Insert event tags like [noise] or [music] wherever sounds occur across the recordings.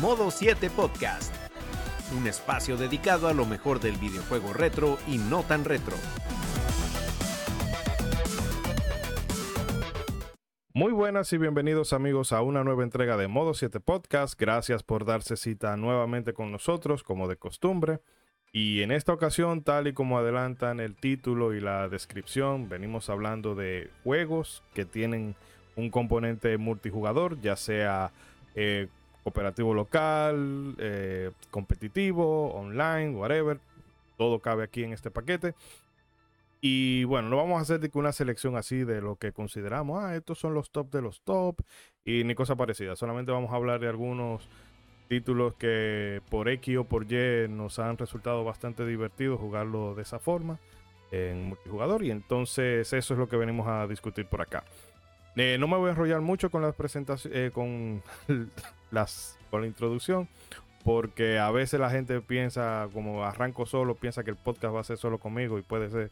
Modo 7 Podcast, un espacio dedicado a lo mejor del videojuego retro y no tan retro. Muy buenas y bienvenidos amigos a una nueva entrega de Modo 7 Podcast. Gracias por darse cita nuevamente con nosotros, como de costumbre. Y en esta ocasión, tal y como adelantan el título y la descripción, venimos hablando de juegos que tienen un componente multijugador, ya sea eh, operativo local, eh, competitivo, online, whatever. Todo cabe aquí en este paquete. Y bueno, no vamos a hacer una selección así de lo que consideramos, ah, estos son los top de los top y ni cosa parecida. Solamente vamos a hablar de algunos títulos que por X o por Y nos han resultado bastante divertidos jugarlo de esa forma en multijugador. Y entonces eso es lo que venimos a discutir por acá. Eh, no me voy a enrollar mucho con las presentaciones, eh, con [laughs] las, con la introducción, porque a veces la gente piensa, como arranco solo, piensa que el podcast va a ser solo conmigo y puede ser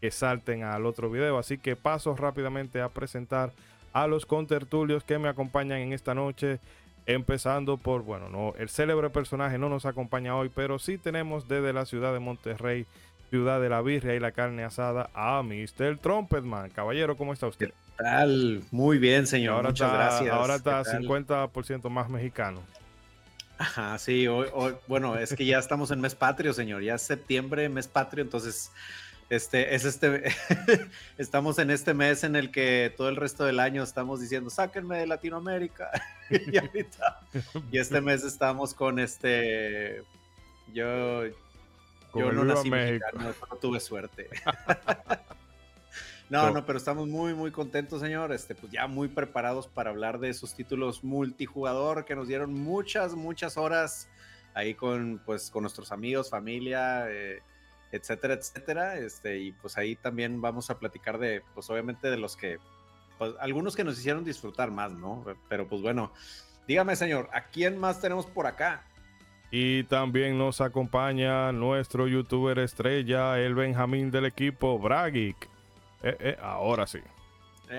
que salten al otro video. Así que paso rápidamente a presentar a los contertulios que me acompañan en esta noche. Empezando por, bueno, no, el célebre personaje no nos acompaña hoy, pero sí tenemos desde la ciudad de Monterrey, ciudad de la birria y la carne asada, a Mr. Trumpetman. Caballero, ¿cómo está usted? ¿Qué tal? Muy bien, señor. Ahora Muchas está, gracias. Ahora está ¿Qué tal? 50% más mexicano. Ajá, sí, hoy, hoy- bueno, es que ya estamos en mes patrio, señor. Ya es septiembre, mes patrio, entonces este es este [laughs] estamos en este mes en el que todo el resto del año estamos diciendo, "Sáquenme de Latinoamérica." [laughs] y ahorita y este mes estamos con este yo Yo no nací México. mexicano, no tuve suerte. [laughs] No, No. no, pero estamos muy, muy contentos, señor. Este, pues ya muy preparados para hablar de esos títulos multijugador que nos dieron muchas, muchas horas ahí con, pues, con nuestros amigos, familia, eh, etcétera, etcétera. Este, y pues ahí también vamos a platicar de, pues obviamente de los que, pues algunos que nos hicieron disfrutar más, ¿no? Pero pues bueno, dígame, señor, ¿a quién más tenemos por acá? Y también nos acompaña nuestro youtuber estrella, el Benjamín del equipo, Bragic. Eh, eh, ahora sí.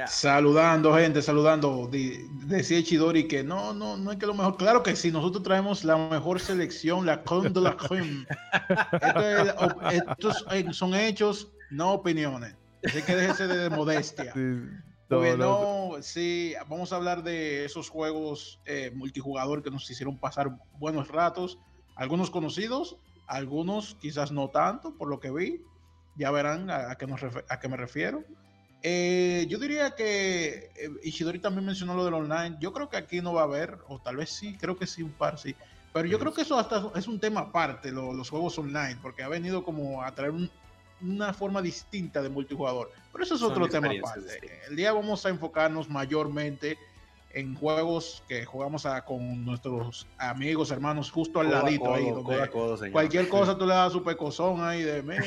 Saludando, gente, saludando. Di- Decía Chidori que no, no, no es que lo mejor. Claro que sí, nosotros traemos la mejor selección, la crème de la. Esto es- estos son hechos, no opiniones. Así que déjese de modestia. Porque no, sí, vamos a hablar de esos juegos eh, multijugador que nos hicieron pasar buenos ratos. Algunos conocidos, algunos quizás no tanto, por lo que vi. Ya verán a, a qué, nos refe- a qué me refiero. Eh, yo diría que eh, Ishidori también mencionó lo del online. Yo creo que aquí no va a haber, o tal vez sí, creo que sí, un par sí. Pero yo creo que eso hasta es un tema aparte, lo- los juegos online, porque ha venido como a traer un- una forma distinta de multijugador. Pero eso es Son otro tema experiencias aparte. distintas. El día vamos a enfocarnos mayormente en juegos que jugamos a- con nuestros amigos, hermanos, justo al Codo ladito ahí. donde codo cualquier cosa tú le das su pecozón ahí de mira.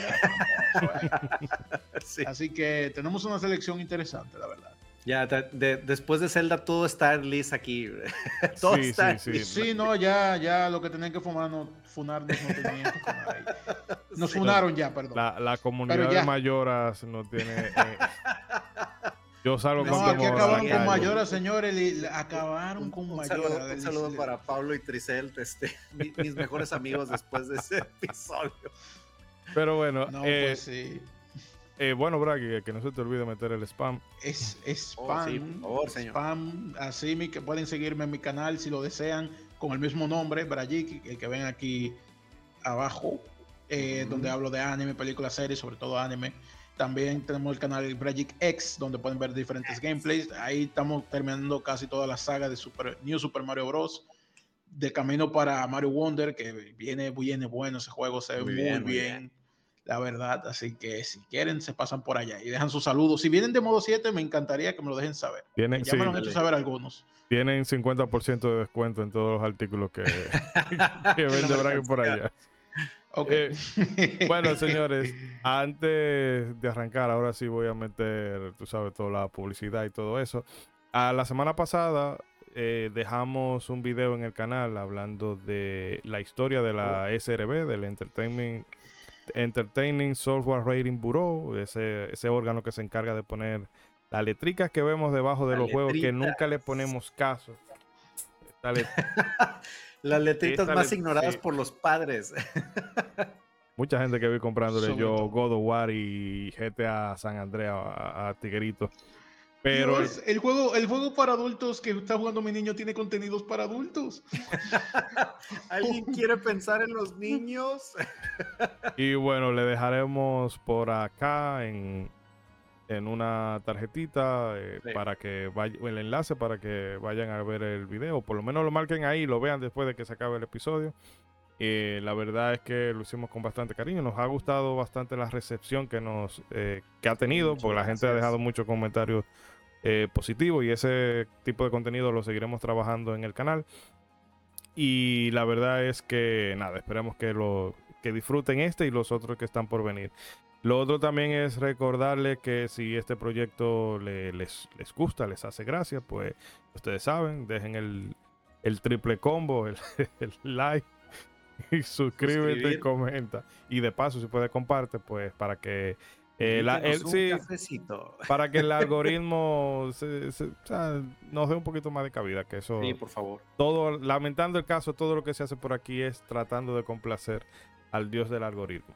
[laughs] Sí. Así que tenemos una selección interesante, la verdad. Ya, de- de- después de Zelda todo está listo aquí. [laughs] todo Sí, está sí, Y sí. sí, no, ya, ya lo que tenían que fumar, no, funarnos no tenían que fumar ahí. Nos Sí. funaron ya, perdón. La, la comunidad de mayoras no tiene. eh, [laughs] yo salgo no, con aquí acabaron con calle. Mayora, señores. acabaron con un Mayora. saludo, un saludo para Pablo y Tricel, este, [laughs] mi- mis mejores amigos después de ese episodio. Pero bueno, No, eh, pues sí. Eh, bueno, Bragi, que no se te olvide meter el spam. Es, es Oh, spam. sí, por favor, señor. spam. Así mi- que pueden seguirme en mi canal si lo desean, con el mismo nombre, Brayiki, el que ven aquí abajo, eh, donde hablo de anime, películas, series, sobre todo anime. También tenemos el canal Brayik X, donde pueden ver diferentes gameplays. Ahí estamos terminando casi toda la saga de Super, New Super Mario Bros. De camino para Mario Wonder, que viene, viene bueno ese juego, se ve Muy muy, bien, la verdad. Así que si quieren, se pasan por allá y dejan sus saludos. Si vienen de modo 7, me encantaría que me lo dejen saber. Tienen, Ya sí, me lo han hecho dale. saber algunos. tienen 50% de descuento en todos los artículos que, [laughs] que [laughs] vende Bragi por allá. Ok. Eh, [laughs] Bueno, señores, antes de arrancar, ahora sí voy a meter, tú sabes, toda la publicidad y todo eso. A la semana pasada eh, dejamos un video en el canal hablando de la historia de la SRB, del Entertainment, Entertaining Software Rating Bureau, ese, ese órgano que se encarga de poner las letricas que vemos debajo de Las los juegos que nunca le ponemos caso. Let- [laughs] Las letritas más ignoradas sí. por los padres. [laughs] Mucha gente que vi comprándole yo. God of War y GTA San Andreas a, a Tiguerito. Pero Dios, el juego, el juego para adultos que está jugando mi niño tiene contenidos para adultos. [laughs] ¿Alguien quiere pensar en los niños? [laughs] Y bueno, le dejaremos por acá en, en una tarjetita eh, Sí. para que vaya, el enlace para que vayan a ver el video. Por lo menos lo marquen ahí y lo vean después de que se acabe el episodio. Eh, la verdad es que lo hicimos con bastante cariño. Nos ha gustado bastante la recepción que nos eh, que ha tenido, Muchas porque la gente ha dejado muchos comentarios eh, positivos y ese tipo de contenido lo seguiremos trabajando en el canal. Y la verdad es que nada, esperemos que lo que disfruten este y los otros que están por venir. Lo otro también es recordarles que si este proyecto le- les, les gusta, les hace gracia, pues ustedes saben, dejen el, el triple combo, el, [laughs] el like y suscríbete y comenta. Y de paso, si puedes comparte, pues para que eh, el- sí, para que el [laughs] algoritmo se- se- o sea, nos dé un poquito más de cabida, que eso Sí, por favor. todo, lamentando el caso, todo lo que se hace por aquí es tratando de complacer al dios del algoritmo.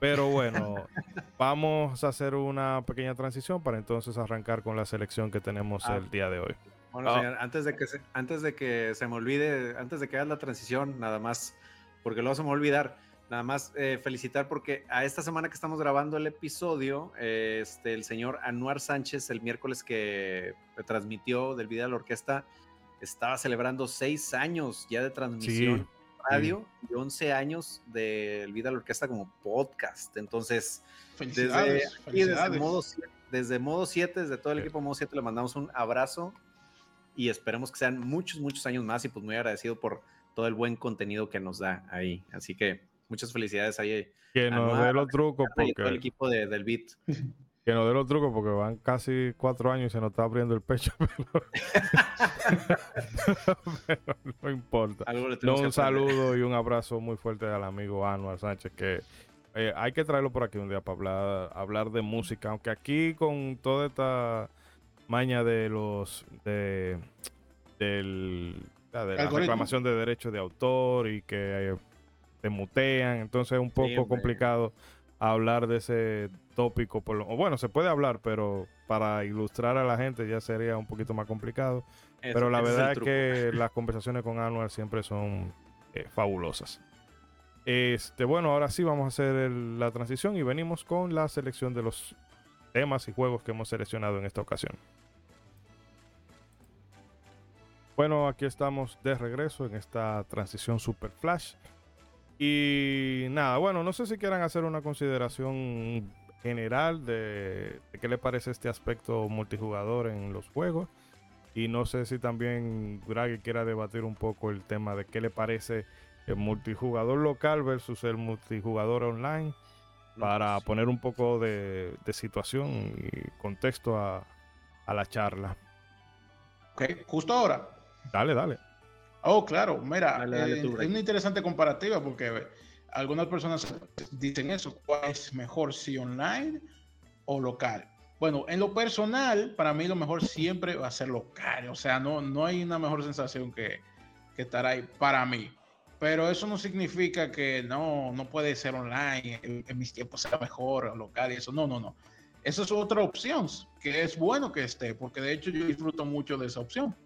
Pero bueno, [laughs] vamos a hacer una pequeña transición para entonces arrancar con la selección que tenemos Ah. el día de hoy. Bueno, Ah. señor, antes de, que se, antes de que se me olvide, antes de que hagas la transición, nada más, porque luego se me va a olvidar, nada más eh, felicitar porque a esta semana que estamos grabando el episodio, eh, este, el señor Anuar Sánchez, el miércoles que transmitió del video de la orquesta, estaba celebrando seis años ya de transmisión radio y 11 años del vida de la orquesta como podcast. Entonces, desde, Felicidades. desde, felicidades. modo, siete- desde modo 7, desde todo el Sí. equipo modo 7, le mandamos un abrazo y esperemos que sean muchos, muchos años más y pues muy agradecido por todo el buen contenido que nos da ahí. Así que muchas felicidades ahí Que Ah, nos no, dé los trucos todo el porque equipo de- del beat. [laughs] que nos dé los trucos porque van casi cuatro años y se nos está abriendo el pecho. [laughs] Pero, pero [laughs] no importa. Algo le No, que un saludo y un abrazo muy fuerte al amigo Anuar Sánchez, que eh, hay que traerlo por aquí un día para hablar, hablar de música, aunque aquí con toda esta maña de los de, del, de la reclamación de derechos de autor y que eh, te mutean, entonces es un poco complicado hablar de ese tópico, por lo, bueno, se puede hablar, pero para ilustrar a la gente ya sería un poquito más complicado. Eso, Pero la verdad es, que [laughs] las conversaciones con Anual siempre son eh, fabulosas. Este, bueno, ahora sí vamos a hacer el- la transición y venimos con la selección de los temas y juegos que hemos seleccionado en esta ocasión. Bueno, aquí estamos de regreso en esta transición super flash. Y nada, bueno, no sé si quieran hacer una consideración general de, de qué le parece este aspecto multijugador en los juegos. Y no sé si también Draghi quiera debatir un poco el tema de qué le parece el multijugador local versus el multijugador online para poner un poco de, de situación y contexto a, a la charla. Ok, justo ahora. Dale, dale. Oh, claro, mira, Dale, dale eh, es una interesante comparativa porque algunas personas dicen eso, ¿cuál es mejor, si online o local? Bueno, en lo personal, para mí lo mejor siempre va a ser local, o sea, no, no hay una mejor sensación que, que estar ahí para mí. Pero eso no significa que no, no puede ser online, en, en mis tiempos sea mejor local y eso, no, no, no. Eso es otra opción, que es bueno que esté, porque de hecho yo disfruto mucho de esa opción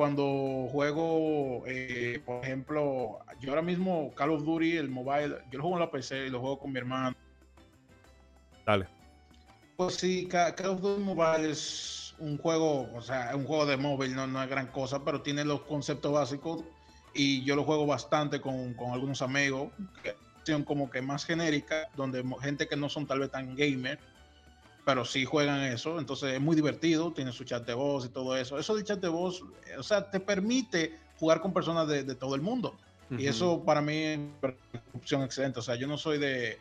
cuando juego, eh, por ejemplo, yo ahora mismo Call of Duty, el mobile, yo lo juego en la PC y lo juego con mi hermano. Dale. Pues sí, Ca- Call of Duty Mobile es un juego, o sea, un juego de móvil, no, no es gran cosa, pero tiene los conceptos básicos y yo lo juego bastante con, con algunos amigos, que son como que más genérica, donde gente que no son tal vez tan gamer, pero sí juegan eso, entonces es muy divertido, tiene su chat de voz y todo eso. Eso del chat de voz, eh, o sea, te permite jugar con personas de, de todo el mundo. Y ujú. eso para mí es una opción excelente. O sea, yo no soy de.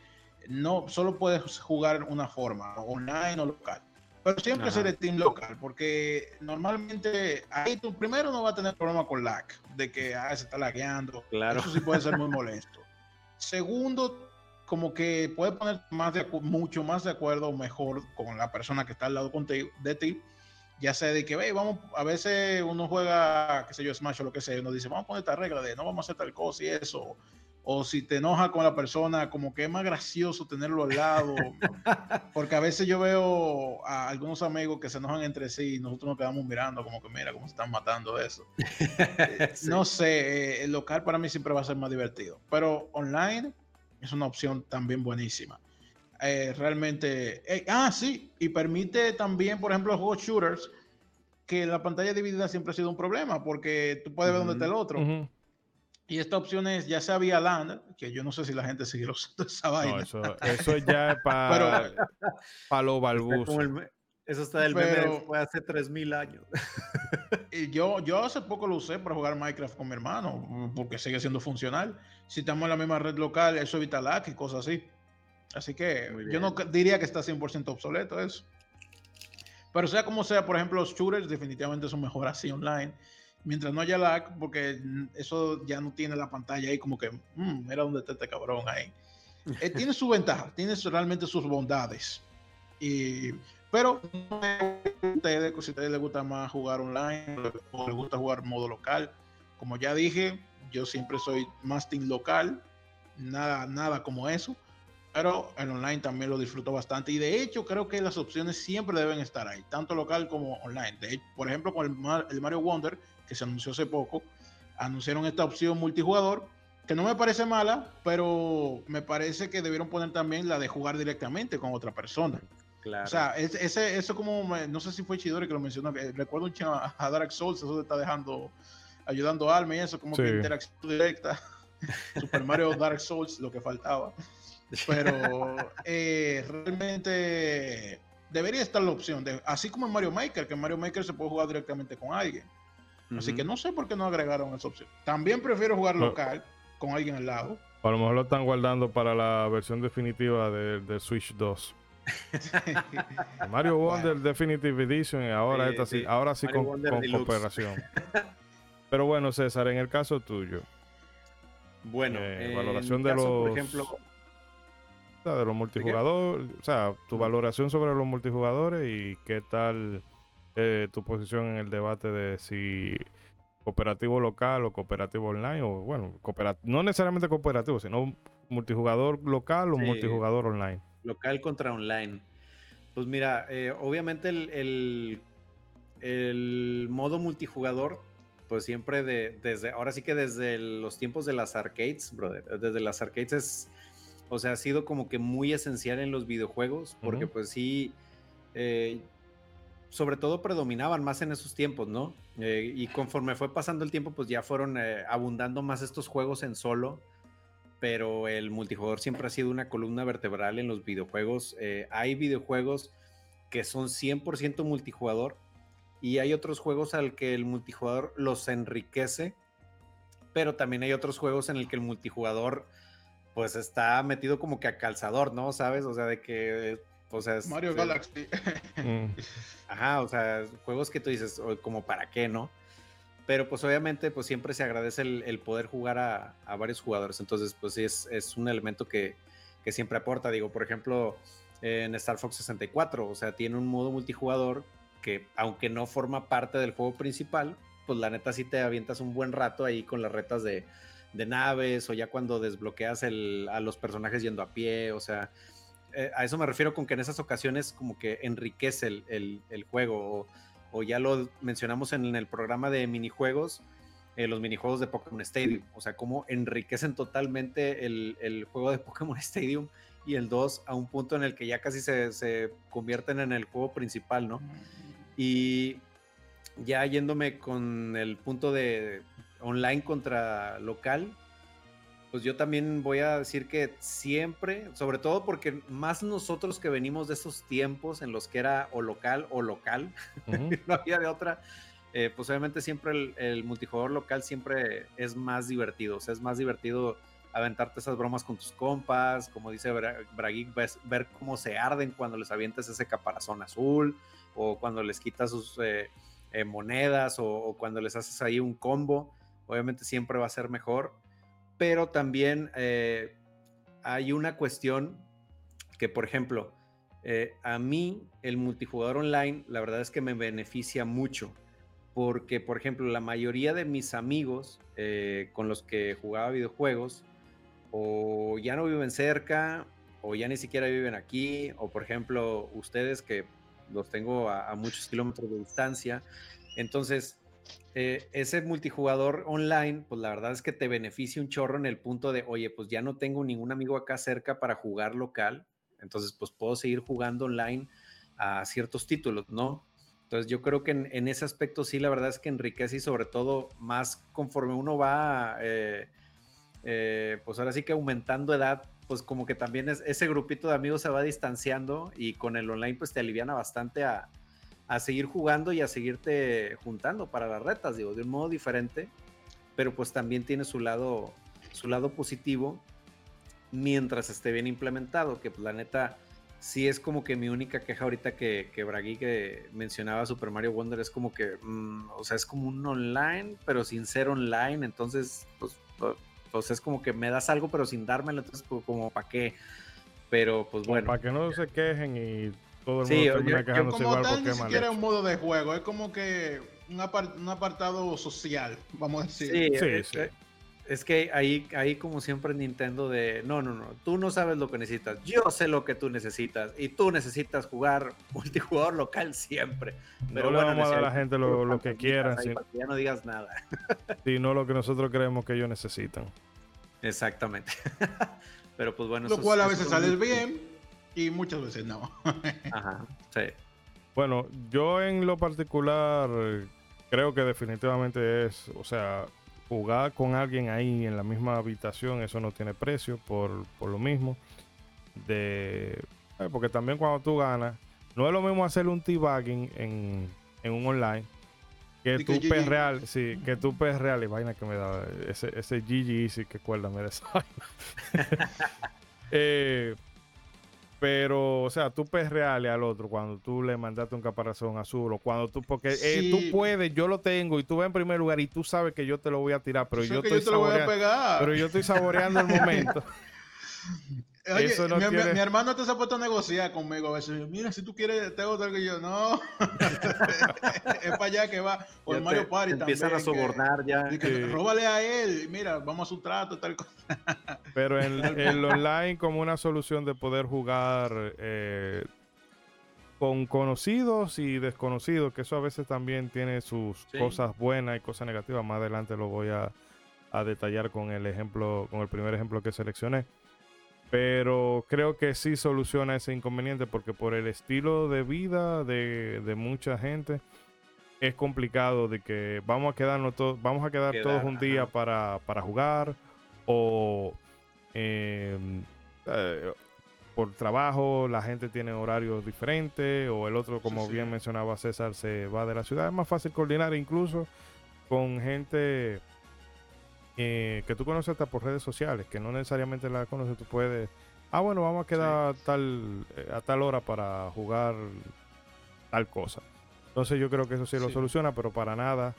No, solo puedes jugar una forma, online o local. Pero siempre Ajá. seré team local, porque normalmente ahí tú primero no vas a tener problema con lag, de que ah, se está lagueando. Claro. Eso sí puede ser muy [laughs] molesto. Segundo, como que puedes poner más de, mucho más de acuerdo mejor con la persona que está al lado contigo, de ti, ya sea de que, ve, vamos, a veces uno juega, qué sé yo, Smash o lo que sea, y uno dice, vamos a poner esta regla de no vamos a hacer tal cosa y eso. O si te enoja con la persona, como que es más gracioso tenerlo al lado. [laughs] Porque a veces yo veo a algunos amigos que se enojan entre sí y nosotros nos quedamos mirando, como que mira cómo se están matando eso. [laughs] No sé, eh, el local para mí siempre va a ser más divertido. Pero online es una opción también buenísima. Eh, realmente. Eh, ah, sí, y permite también, por ejemplo, juegos shooters, que la pantalla dividida siempre ha sido un problema, porque tú puedes ver dónde está el otro. Y esta opción es ya sea vía LAN, que yo no sé si la gente sigue [laughs] usando esa vaina. eso, eso ya es [laughs] para pa los balbus. Eso está del meme fue hace 3000 años. [laughs] y yo, yo hace poco lo usé para jugar Minecraft con mi hermano, porque sigue siendo funcional. Si estamos en la misma red local, eso evita lag y cosas así. Así que yo no diría que está 100% obsoleto eso. Pero sea como sea, por ejemplo, los shooters definitivamente son mejor así online. Mientras no haya lag, porque eso ya no tiene la pantalla ahí como que, mm, mira dónde está este cabrón ahí. Eh, tiene su ventaja, tiene realmente sus bondades. Y, pero ustedes, si a ustedes les gusta más jugar online o les gusta jugar modo local, como ya dije, yo siempre soy más team local, nada, nada como eso pero el online también lo disfruto bastante y de hecho creo que las opciones siempre deben estar ahí, tanto local como online. De por ejemplo, con el, Mario Wonder, que se anunció hace poco, anunciaron esta opción multijugador, que no me parece mala, pero me parece que debieron poner también la de jugar directamente con otra persona. Claro. O sea, ese, eso como, no sé si fue Chidori que lo mencionó, que recuerdo un a Dark Souls, eso te está dejando, ayudando a Alma y eso, como que interacción directa. [laughs] Super Mario Dark Souls, lo que faltaba. Pero eh, realmente debería estar la opción, de, así como en Mario Maker, que en Mario Maker se puede jugar directamente con alguien. Así que no sé por qué no agregaron esa opción. También prefiero jugar local con alguien al lado. A lo mejor lo están guardando para la versión definitiva de, Switch 2. [laughs] Mario Wonder Definitive Edition y ahora, sí, ahora sí con, cooperación. [laughs] Pero bueno, César, en el caso tuyo. Bueno, eh, valoración de los. Por ejemplo, de los multijugadores, o sea, tu valoración sobre los multijugadores y qué tal eh, tu posición en el debate de si cooperativo local o cooperativo online, o bueno, no necesariamente cooperativo, sino multijugador local o multijugador online. Local contra online. Pues mira, eh, obviamente el, el, modo multijugador, pues siempre de, desde, ahora sí que desde los tiempos de las arcades, brother, desde las arcades es o sea, ha sido como que muy esencial en los videojuegos, porque pues sí, eh, sobre todo predominaban más en esos tiempos, ¿no? Eh, y conforme fue pasando el tiempo, pues ya fueron abundando más estos juegos en solo, pero el multijugador siempre ha sido una columna vertebral en los videojuegos. hay videojuegos que son 100% multijugador y hay otros juegos al que el multijugador los enriquece, pero también hay otros juegos en el que el multijugador pues está metido como que a calzador, ¿no? ¿Sabes? O sea, de que, o sea, Mario Galaxy. Mm. [laughs] Ajá, o sea, juegos que tú dices, como para qué, ¿no? Pero pues obviamente, pues siempre se agradece el, poder jugar a, varios jugadores. Entonces, pues sí, es, un elemento que, siempre aporta. Digo, por ejemplo, en Star Fox 64, o sea, tiene un modo multijugador que, aunque no forma parte del juego principal, pues la neta sí te avientas un buen rato ahí con las retas de, naves o ya cuando desbloqueas a los personajes yendo a pie, o sea, eh, a eso me refiero con que en esas ocasiones como que enriquece el, juego ya lo mencionamos en, el programa de minijuegos, eh, los minijuegos de Pokémon Stadium, o sea, cómo enriquecen totalmente el, juego de Pokémon [laughs] Stadium y el 2 a un punto en el que ya casi se, se convierten en el juego principal, ¿no? Y ya yéndome con el punto de, online contra local, pues yo también voy a decir que siempre, sobre todo porque más nosotros que venimos de esos tiempos en los que era o local o local, [laughs] no había de otra, eh, pues obviamente siempre el, multijugador local siempre es más divertido, o sea, es más divertido aventarte esas bromas con tus compas, como dice Bragic, ver cómo se arden cuando les avientas ese caparazón azul o cuando les quitas sus eh, eh, monedas o, o, cuando les haces ahí un combo obviamente siempre va a ser mejor, pero también eh, hay una cuestión que, por ejemplo, Eh, a mí, el multijugador online, la verdad es que me beneficia mucho. Porque, por ejemplo, la mayoría de mis amigos eh, con los que jugaba videojuegos, o ya no viven cerca, o ya ni siquiera viven aquí, o por ejemplo, ustedes que los tengo a, muchos kilómetros de distancia. Entonces, eh, ese multijugador online, pues la verdad es que te beneficia un chorro en el punto de, oye, pues ya no tengo ningún amigo acá cerca para jugar local, entonces pues puedo seguir jugando online a ciertos títulos, ¿no? Entonces yo creo que en, ese aspecto sí, la verdad es que enriquece y sobre todo más conforme uno va, eh, eh, pues ahora sí que aumentando edad, pues como que también es, ese grupito de amigos se va distanciando y con el online pues te aliviana bastante a, a seguir jugando y a seguirte juntando para las retas, digo, de un modo diferente, pero pues también tiene su lado, su lado positivo mientras esté bien implementado, que pues la neta sí es como que mi única queja ahorita que, que Bragui que mencionaba Super Mario Wonder es como que, mm, o sea, es como un online, pero sin ser online, entonces pues pues es como que me das algo pero sin dármelo, entonces pues, como para qué. Pero pues bueno. Para que no se quejen y todo el mundo termina quejándose igual porque ni siquiera es un modo de juego, es como que un, apartado social, vamos a decir. Sí, sí, sí. Es que ahí, ahí como siempre Nintendo de, no, no, no, tú no sabes lo que necesitas, yo sé lo que tú necesitas y tú necesitas jugar [laughs] multijugador local siempre. Pero no le vamos a dar a la gente lo, que quieran. ya no digas nada. [laughs] Sino lo que nosotros creemos que ellos necesitan. Exactamente. [laughs] Pero pues bueno. Lo cual a veces sale bien y muchas veces no. [laughs] Ajá, sí. Bueno, yo en lo particular creo que definitivamente es, o sea, jugar con alguien ahí en la misma habitación, eso no tiene precio por, lo mismo. De, eh, porque también cuando tú ganas, no es lo mismo hacer un T-Bagging en, en un online que tu pez real, sí, que tu pez real y vaina que me da ese, ese GG Easy que cuérdame de esa [laughs] eh, pero, o sea, tú real al otro cuando tú le mandaste un caparazón azul o cuando tú, porque eh, tú puedes, yo lo tengo y tú vas en primer lugar y tú sabes que yo te lo voy a tirar, pero yo estoy pero yo estoy saboreando el momento. [laughs] Oye, mi, hermano te se ha puesto a negociar conmigo a veces. Mira, si tú quieres, tengo tal que yo. No. [laughs] es para allá que va. O el Mario Party también. Empiezan a sobornar ya. Róbale a él. Mira, vamos a su trato, tal cosa. [laughs] Pero en el online, como una solución de poder jugar eh, con conocidos y desconocidos, que eso a veces también tiene sus cosas buenas y cosas negativas. Más adelante lo voy a, a detallar con el ejemplo, con el primer ejemplo que seleccioné. Pero creo que sí soluciona ese inconveniente porque por el estilo de vida de, mucha gente es complicado de que vamos a quedarnos todos, vamos a quedar, todos un día para, jugar o em, eh, por trabajo la gente tiene horarios diferentes o el otro, como bien mencionaba César, se va de la ciudad. Es más fácil coordinar incluso con gente eh, que tú conoces hasta por redes sociales, que no necesariamente la conoces, tú puedes, ah, bueno, vamos a quedar tal, eh, a tal hora para jugar tal cosa. Entonces yo creo que eso sí, lo soluciona, pero para nada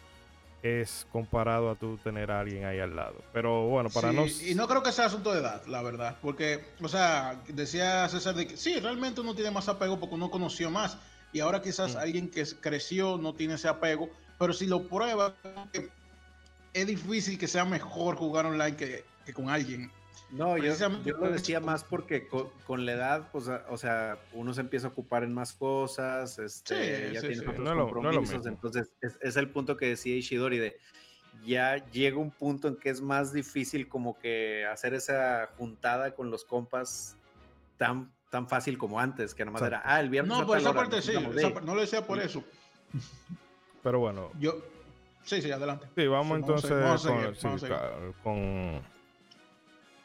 es comparado a tú tener a alguien ahí al lado. Pero bueno, para no... Y no creo que sea asunto de edad, la verdad. Porque, o sea, decía César de que sí, realmente uno tiene más apego porque uno conoció más. Y ahora quizás mm. alguien que creció no tiene ese apego. Pero si lo prueba, es difícil que sea mejor jugar online que, con alguien. No, yo, lo decía más porque con, la edad, pues, o sea, uno se empieza a ocupar en más cosas, este, ya tiene otros compromisos, entonces es, el punto que decía Ishidori de ya llega un punto en que es más difícil como que hacer esa juntada con los compas tan, tan fácil como antes, que nomás era, ah, el viernes. No, por esa parte sí, no lo decía por eso. Pero bueno. Yo, Sí, sí, adelante. Sí, vamos entonces con,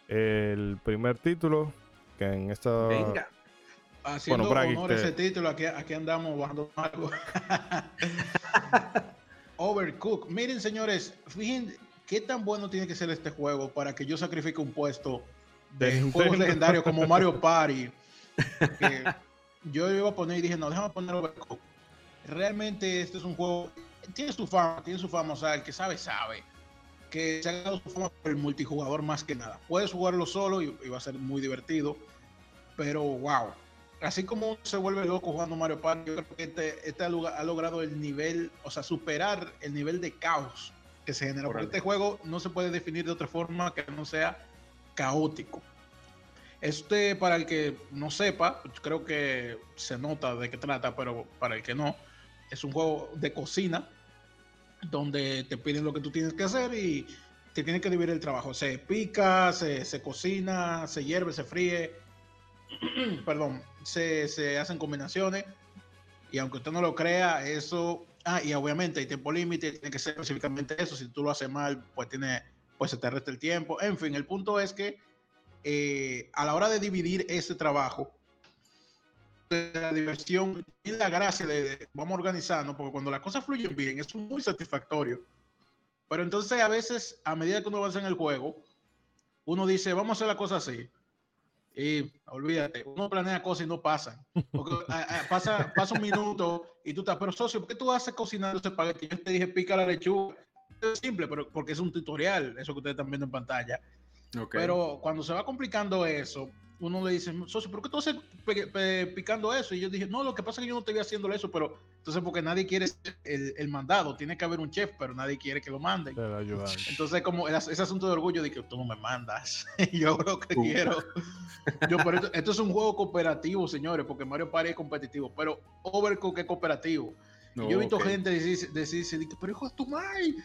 el primer título, que en esta... Venga. Haciendo bueno, honor ese título, aquí, aquí andamos bajando algo. [laughs] Overcook. Miren, señores, fíjense qué tan bueno tiene que ser este juego para que yo sacrifique un puesto de, [laughs] juegos legendarios como Mario [laughs] Party. yo iba a poner y dije, no, déjame poner Overcook. Realmente este es un juego tiene su fama, tiene su fama, o sea, el que sabe, sabe. Que se ha dado su fama por el multijugador más que nada. Puedes jugarlo solo y, va a ser muy divertido, pero wow. así como se vuelve loco jugando Mario Party, yo creo que este, este ha, ha logrado el nivel, o sea, superar el nivel de caos que se genera. Órale. este juego no se puede definir de otra forma que no sea caótico. Este, para el que no sepa, creo que se nota de qué trata, pero para el que no, es un juego de cocina donde te piden lo que tú tienes que hacer y te tienes que dividir el trabajo. Se pica, se, se cocina, se hierve, se fríe, [clears throat] perdón, se, se hacen combinaciones. Y aunque usted no lo crea, eso, ah, y obviamente hay tiempo límite, tiene que ser específicamente eso, si tú lo haces mal, pues tiene, pues se te resta el tiempo, en fin, el punto es que eh, a la hora de dividir ese trabajo, la diversión y la gracia de, de- vamos a organizarnos, porque cuando las cosas fluyen bien, es muy satisfactorio. Pero entonces a veces, a medida que uno avanza en el juego, uno dice, vamos a hacer la cosa así. Y olvídate, uno planea cosas y no pasan. Porque [laughs] a- a- pasa, pasa un minuto y tú estás, pero socio, ¿por qué tú haces cocinando ese espagueti? Yo te dije pica la lechuga. Es simple, pero porque es un tutorial, eso que ustedes están viendo en pantalla. Ok. Pero cuando se va complicando eso, uno le dice, socio, ¿por qué tú haces pe- pe- picando eso? Y yo dije, no, lo que pasa es que yo no te voy haciendo eso, pero entonces porque nadie quiere ser el, el mandado, tiene que haber un chef, pero nadie quiere que lo manden. Entonces, como el ese asunto de orgullo de que tú no me mandas, [laughs] yo hago lo que Uh. quiero. Yo, pero esto, esto es un juego cooperativo, señores, porque Mario Party es competitivo, pero Overcooked es cooperativo. Y yo he visto Ok. gente decirse, decirse, de que, pero hijo de tu madre,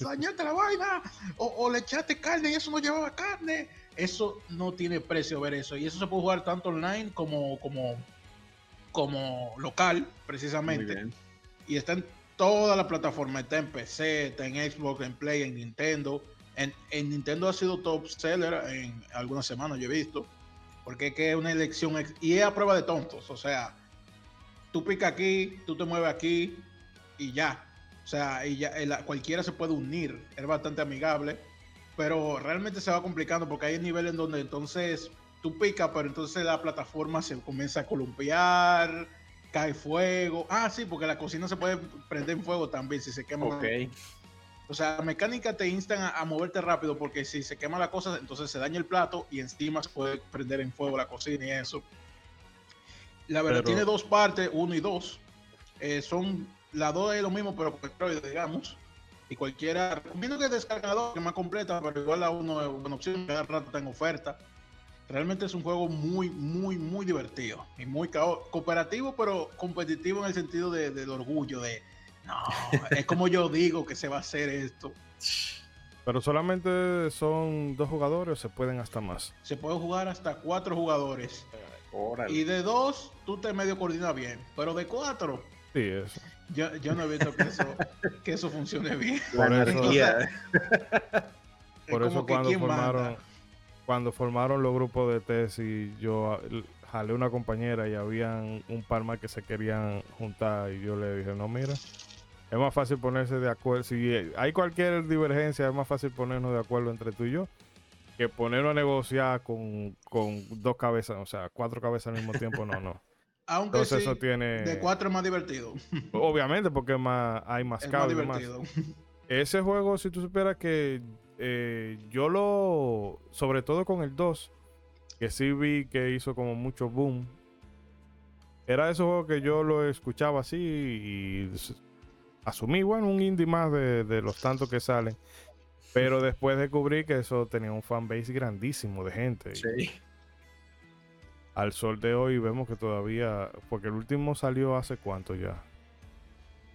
dañaste la vaina, o, o le echaste carne y eso no llevaba carne. Eso no tiene precio ver eso. Y eso se puede jugar tanto online como, como, como local, precisamente. Y está en toda la plataforma. Está en PC, está en Xbox, en Play, en Nintendo. En, en Nintendo ha sido top seller en algunas semanas, yo he visto. Porque es que es una elección. Y es a prueba de tontos. O sea, tú pica aquí, tú te mueves aquí y ya. O sea, y ya, el- cualquiera se puede unir. Es bastante amigable. Pero realmente se va complicando porque hay niveles en donde entonces tú picas, pero entonces la plataforma se comienza a columpiar, cae fuego. Ah, sí, porque la cocina se puede prender en fuego también si se quema. Ok. O sea, la mecánica te instan a, a moverte rápido porque si se quema la cosa, entonces se daña el plato y encima se puede prender en fuego la cocina y eso. La verdad, Pero- tiene dos partes, uno y dos. Eh, son, la dos es lo mismo, pero Android, digamos. Y cualquiera, recomiendo que descargador, que es más completa, pero igual la uno es buena opción, cada rato está en oferta. Realmente es un juego muy, muy, muy divertido y muy cao- cooperativo, pero competitivo en el sentido de- del orgullo, de no, es como yo digo que se va a hacer esto. Pero solamente son dos jugadores o se pueden hasta más. Se puede jugar hasta cuatro jugadores. Órale. Y de dos, tú te medio coordinas bien. Pero de cuatro, Sí, eso. yo, yo no he visto que eso, [laughs] que eso funcione bien. Por eso- [laughs] Por cuando formaron, manda. cuando formaron los grupos de tesis, yo jalé una compañera y habían un par más que se querían juntar y yo le dije, no, mira, es más fácil ponerse de acuerdo. Si hay cualquier divergencia, es más fácil ponernos de acuerdo entre tú y yo que ponernos a negociar con, con dos cabezas, o sea, cuatro cabezas al mismo tiempo, no, no. Aunque Entonces sí, eso tiene... de cuatro es más divertido. [laughs] Obviamente porque más, hay más Es más demás. divertido. [laughs] Ese juego, si tú supieras que eh, yo lo, sobre todo con el 2, que sí vi que hizo como mucho boom, era de esos juegos que yo lo escuchaba así y asumí, bueno, un indie más de, de los tantos que salen. Pero después descubrí que eso tenía un fanbase grandísimo de gente. Y Sí. Al sol de hoy vemos que todavía, porque el último salió hace cuánto ya.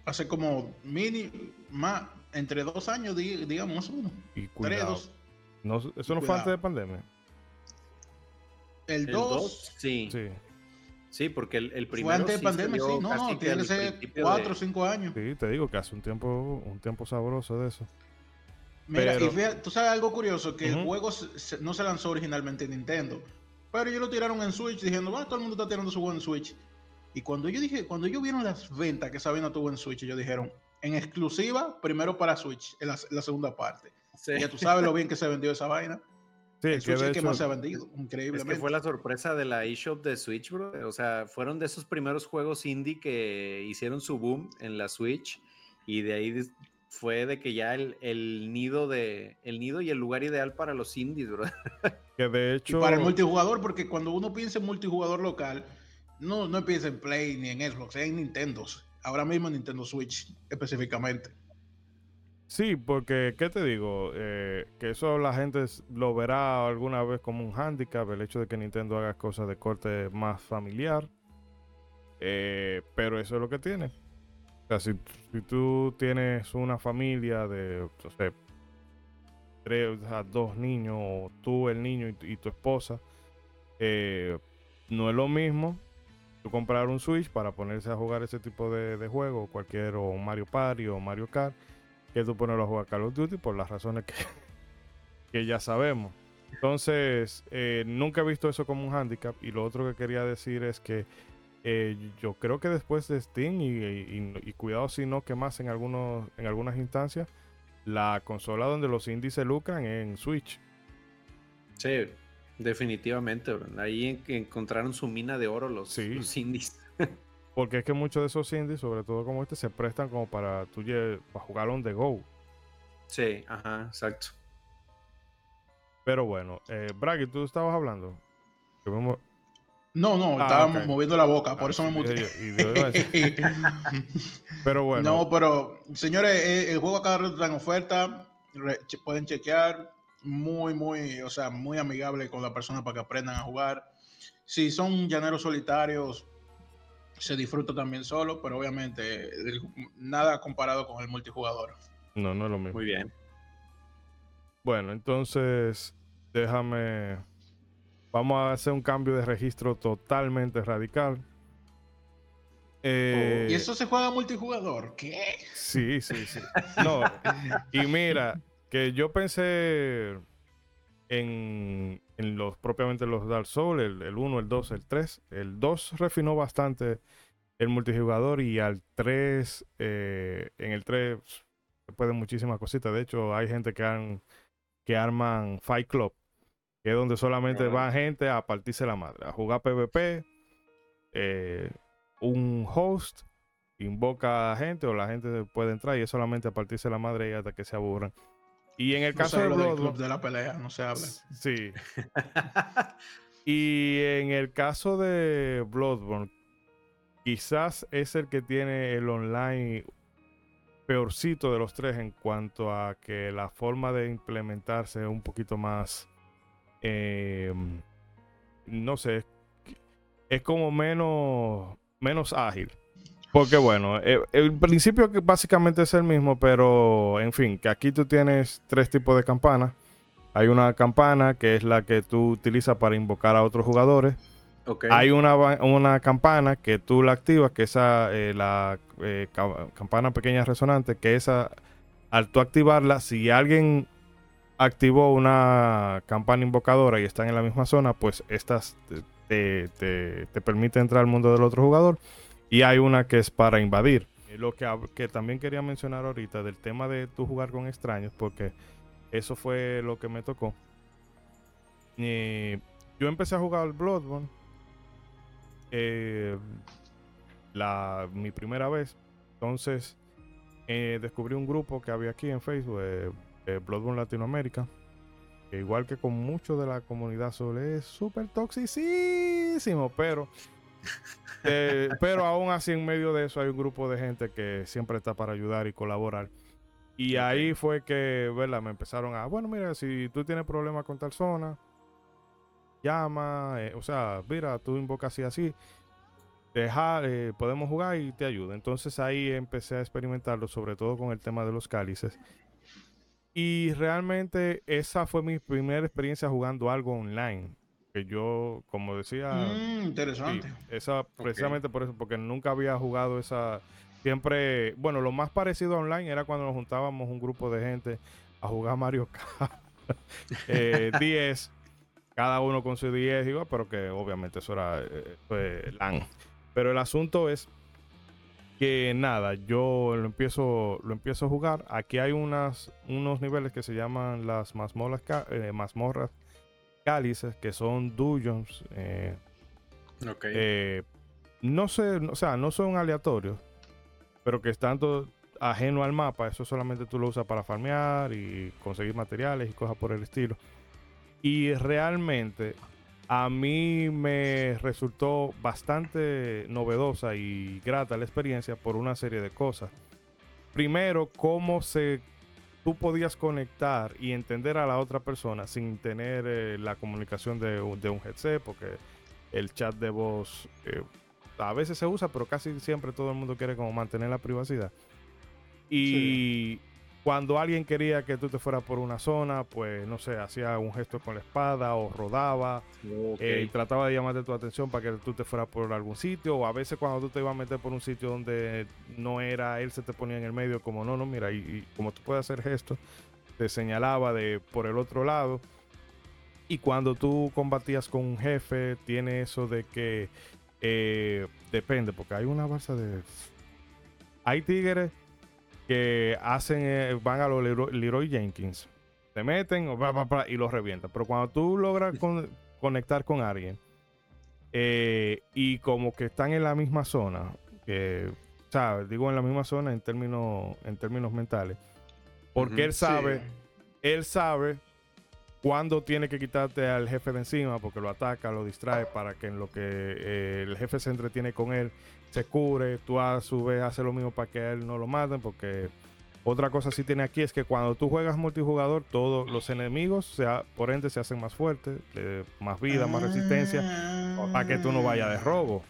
Hace como mini, más, entre dos años, di- digamos, más o menos. Y Tres, cuidado. dos. No, eso no fue antes de pandemia. El El 2 dos, sí. sí. Sí. porque el, el primero fue antes de sí pandemia, sí. No, no, tiene que ser o cinco años. Sí, te digo que hace un tiempo, un tiempo sabroso de eso. Mira, Pero- y fíjate, tú sabes algo curioso, que el juego se- se- no se lanzó originalmente en Nintendo, pero ellos lo tiraron en Switch diciendo, va, todo el mundo está tirando su juego en Switch. Y cuando yo dije, cuando ellos vieron las ventas que esa vaina tuvo en Switch, ellos dijeron, en exclusiva, primero para Switch, en la, la segunda parte. Sí. Ya tú sabes lo bien que se vendió esa vaina. [laughs] Sí, El que Switch es que más se ha vendido, Es increíblemente. que fue la sorpresa de la eShop de Switch, bro. O sea, fueron de esos primeros juegos indie que hicieron su boom en la Switch y de ahí fue de que ya el, el nido de el nido y el lugar ideal para los indies, bro. [laughs] que de Y hecho, para el multijugador, porque cuando uno piensa en multijugador local, no, no piensa en Play ni en Xbox, es en Nintendo. Ahora mismo en Nintendo Switch específicamente. Sí, porque, ¿qué te digo? Eh, que eso la gente lo verá alguna vez como un handicap, el hecho de que Nintendo haga cosas de corte más familiar. Eh, pero eso es lo que tiene. O sea, si, si tú tienes una familia de, no sé, tres, o sea, dos niños, o tú, el niño y, tu esposa, eh, no es lo mismo tú comprar un Switch para ponerse a jugar ese tipo de, de juego, cualquier, o Mario Party o Mario Kart, que tú ponerlo a jugar Call of Duty por las razones que, [laughs] que ya sabemos. Entonces, eh, nunca he visto eso como un handicap. Y lo otro que quería decir es que eh, yo creo que después de Steam, y, y- y cuidado si no que más en, algunos, en algunas instancias, la consola donde los indies se lucran es en Switch. Sí, definitivamente. bro. Ahí en- encontraron su mina de oro los, Sí. los indies. [laughs] Porque es que muchos de esos indies, sobre todo como este, se prestan como para, tú para jugar on the go. Sí, ajá, exacto. Pero bueno, eh, tú estabas hablando. Que vemos- No, no, Ah, estábamos ok. moviendo la boca, por Ah, eso me muteé. [laughs] Pero bueno, No, pero señores, eh, el juego a cada rato está en oferta. re- che- pueden chequear. Muy, muy, o sea, muy amigable con la persona para que aprendan a jugar. Si son llaneros solitarios, se disfruta también solo, pero obviamente el- nada comparado con el multijugador. no, no es lo mismo. Muy bien. Bueno, entonces déjame. Vamos a hacer un cambio de registro totalmente radical. Eh, ¿Y eso se juega multijugador? ¿Qué? Sí, sí, sí. [laughs] No, y mira, que yo pensé en, en los propiamente los Dark Souls, el, el 1, el 2, el 3. El 2 refinó bastante el multijugador y al 3, eh, en el 3 se pueden muchísimas cositas. De hecho, hay gente que, han, que arman Fight Club, que es donde solamente va gente a partirse la madre, a jugar PvP, eh, un host invoca a gente o la gente puede entrar y es solamente a partirse la madre y hasta que se aburran. Y en el No caso de del Bloodborne, club de la pelea, no se habla. sí. [laughs] Y en el caso de Bloodborne, quizás es el que tiene el online peorcito de los tres en cuanto a que la forma de implementarse es un poquito más, eh, no sé, es como menos, menos ágil. Porque bueno, eh, el principio que básicamente es el mismo, pero en fin, que aquí tú tienes tres tipos de campanas. Hay una campana que es la que tú utilizas para invocar a otros jugadores. Hay una, una campana que tú la activas, que esa, eh, la eh, ca- campana pequeña resonante, que esa, al tú activarla, si alguien activó una campana invocadora y están en la misma zona, pues estas te, te, te- te permite entrar al mundo del otro jugador. Y hay una que es para invadir. Eh, Lo que, que también quería mencionar ahorita del tema de tú jugar con extraños, porque eso fue lo que me tocó. Eh, yo empecé a jugar al Bloodborne eh, la, mi primera vez. Entonces, eh, descubrí un grupo que había aquí en Facebook, eh, Bloodborne Latinoamérica. Que igual que con mucho de la comunidad sobre es súper toxicísimo, pero, [laughs] eh, pero aún así en medio de eso hay un grupo de gente que siempre está para ayudar y colaborar. Y ahí fue que, ¿verdad? Me empezaron a, bueno, mira, si tú tienes problemas con tal zona, llama, eh, o sea, mira, tú invocas así, así, deja, eh, podemos jugar y te ayuda. Entonces ahí empecé a experimentarlo, sobre todo con el tema de los cálices. Y realmente esa fue mi primera experiencia jugando algo online. Que yo, como decía, Mm, sí, interesante. esa precisamente por eso, porque nunca había jugado esa. Siempre, bueno, lo más parecido a online era cuando nos juntábamos un grupo de gente a jugar Mario [laughs] Kart eh, [laughs] 10, cada uno con su 10, igual, pero que obviamente eso era eh, LAN. Pero el asunto es que nada, yo lo empiezo, lo empiezo a jugar. Aquí hay unas, unos niveles que se llaman las mazmorras, eh, mazmorras cálices, que son dungeons. eh, eh, no sé, o sea, no son aleatorios, pero que están todo ajeno al mapa. Eso solamente tú lo usas para farmear y conseguir materiales y cosas por el estilo. Y realmente a mí me resultó bastante novedosa y grata la experiencia por una serie de cosas. Primero, cómo se tú podías conectar y entender a la otra persona sin tener eh, la comunicación de, un- de un headset, porque el chat de voz eh, a veces se usa, pero casi siempre todo el mundo quiere como mantener la privacidad. Y cuando alguien quería que tú te fueras por una zona, pues no sé, hacía un gesto con la espada o rodaba, Ok. eh, y trataba de llamarte tu atención para que tú te fueras por algún sitio, o a veces cuando tú te ibas a meter por un sitio donde no era, él se te ponía en el medio como, no, no, mira, y, y como tú puedes hacer gestos, te señalaba de por el otro lado. Y cuando tú combatías con un jefe, tiene eso de que eh, depende, porque hay una base de... Hay tigres que hacen, eh, van a los Leroy, Leroy Jenkins, te meten o bla, bla, bla, y los revientan. Pero cuando tú logras con- conectar con alguien eh, y como que están en la misma zona, que, ¿sabes? Digo en la misma zona en términos, en términos mentales, porque él sabe, Sí. él sabe cuándo tiene que quitarte al jefe de encima porque lo ataca, lo distrae para que en lo que eh, el jefe se entretiene con él se cure, tú a su vez haces lo mismo para que él no lo maten porque otra cosa sí tiene aquí es que cuando tú juegas multijugador todos los enemigos por ende se hacen más fuertes, eh, más vida, más resistencia para que tú no vayas de robo.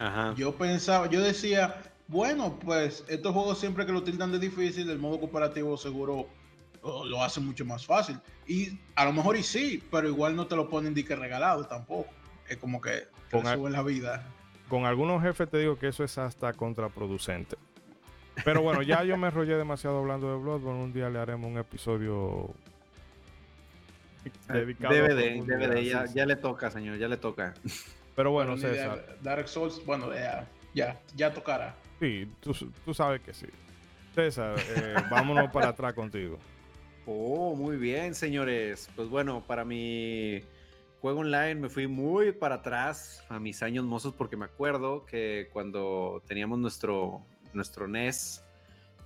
Ajá. Yo pensaba, yo decía, bueno, pues estos juegos siempre que lo tildan de difícil, el modo cooperativo seguro oh, lo hace mucho más fácil. Y a lo mejor y sí, pero igual no te lo ponen de que regalado tampoco. Es como que te suben la vida. Con algunos jefes te digo que eso es hasta contraproducente. Pero bueno, ya yo me enrollé demasiado hablando de Bloodborne. Un día le haremos un episodio dedicado a DVD, profundidad, DVD, ya, ya le toca, señor, ya le toca. Pero bueno, Pero César, Dark Souls, bueno, ya, ya, ya tocará. sí, tú, tú sabes que sí. César, eh, vámonos para atrás contigo. [laughs] Oh, muy bien, señores. Pues bueno, para mi juego online me fui muy para atrás a mis años mozos porque me acuerdo que cuando teníamos nuestro, nuestro NES,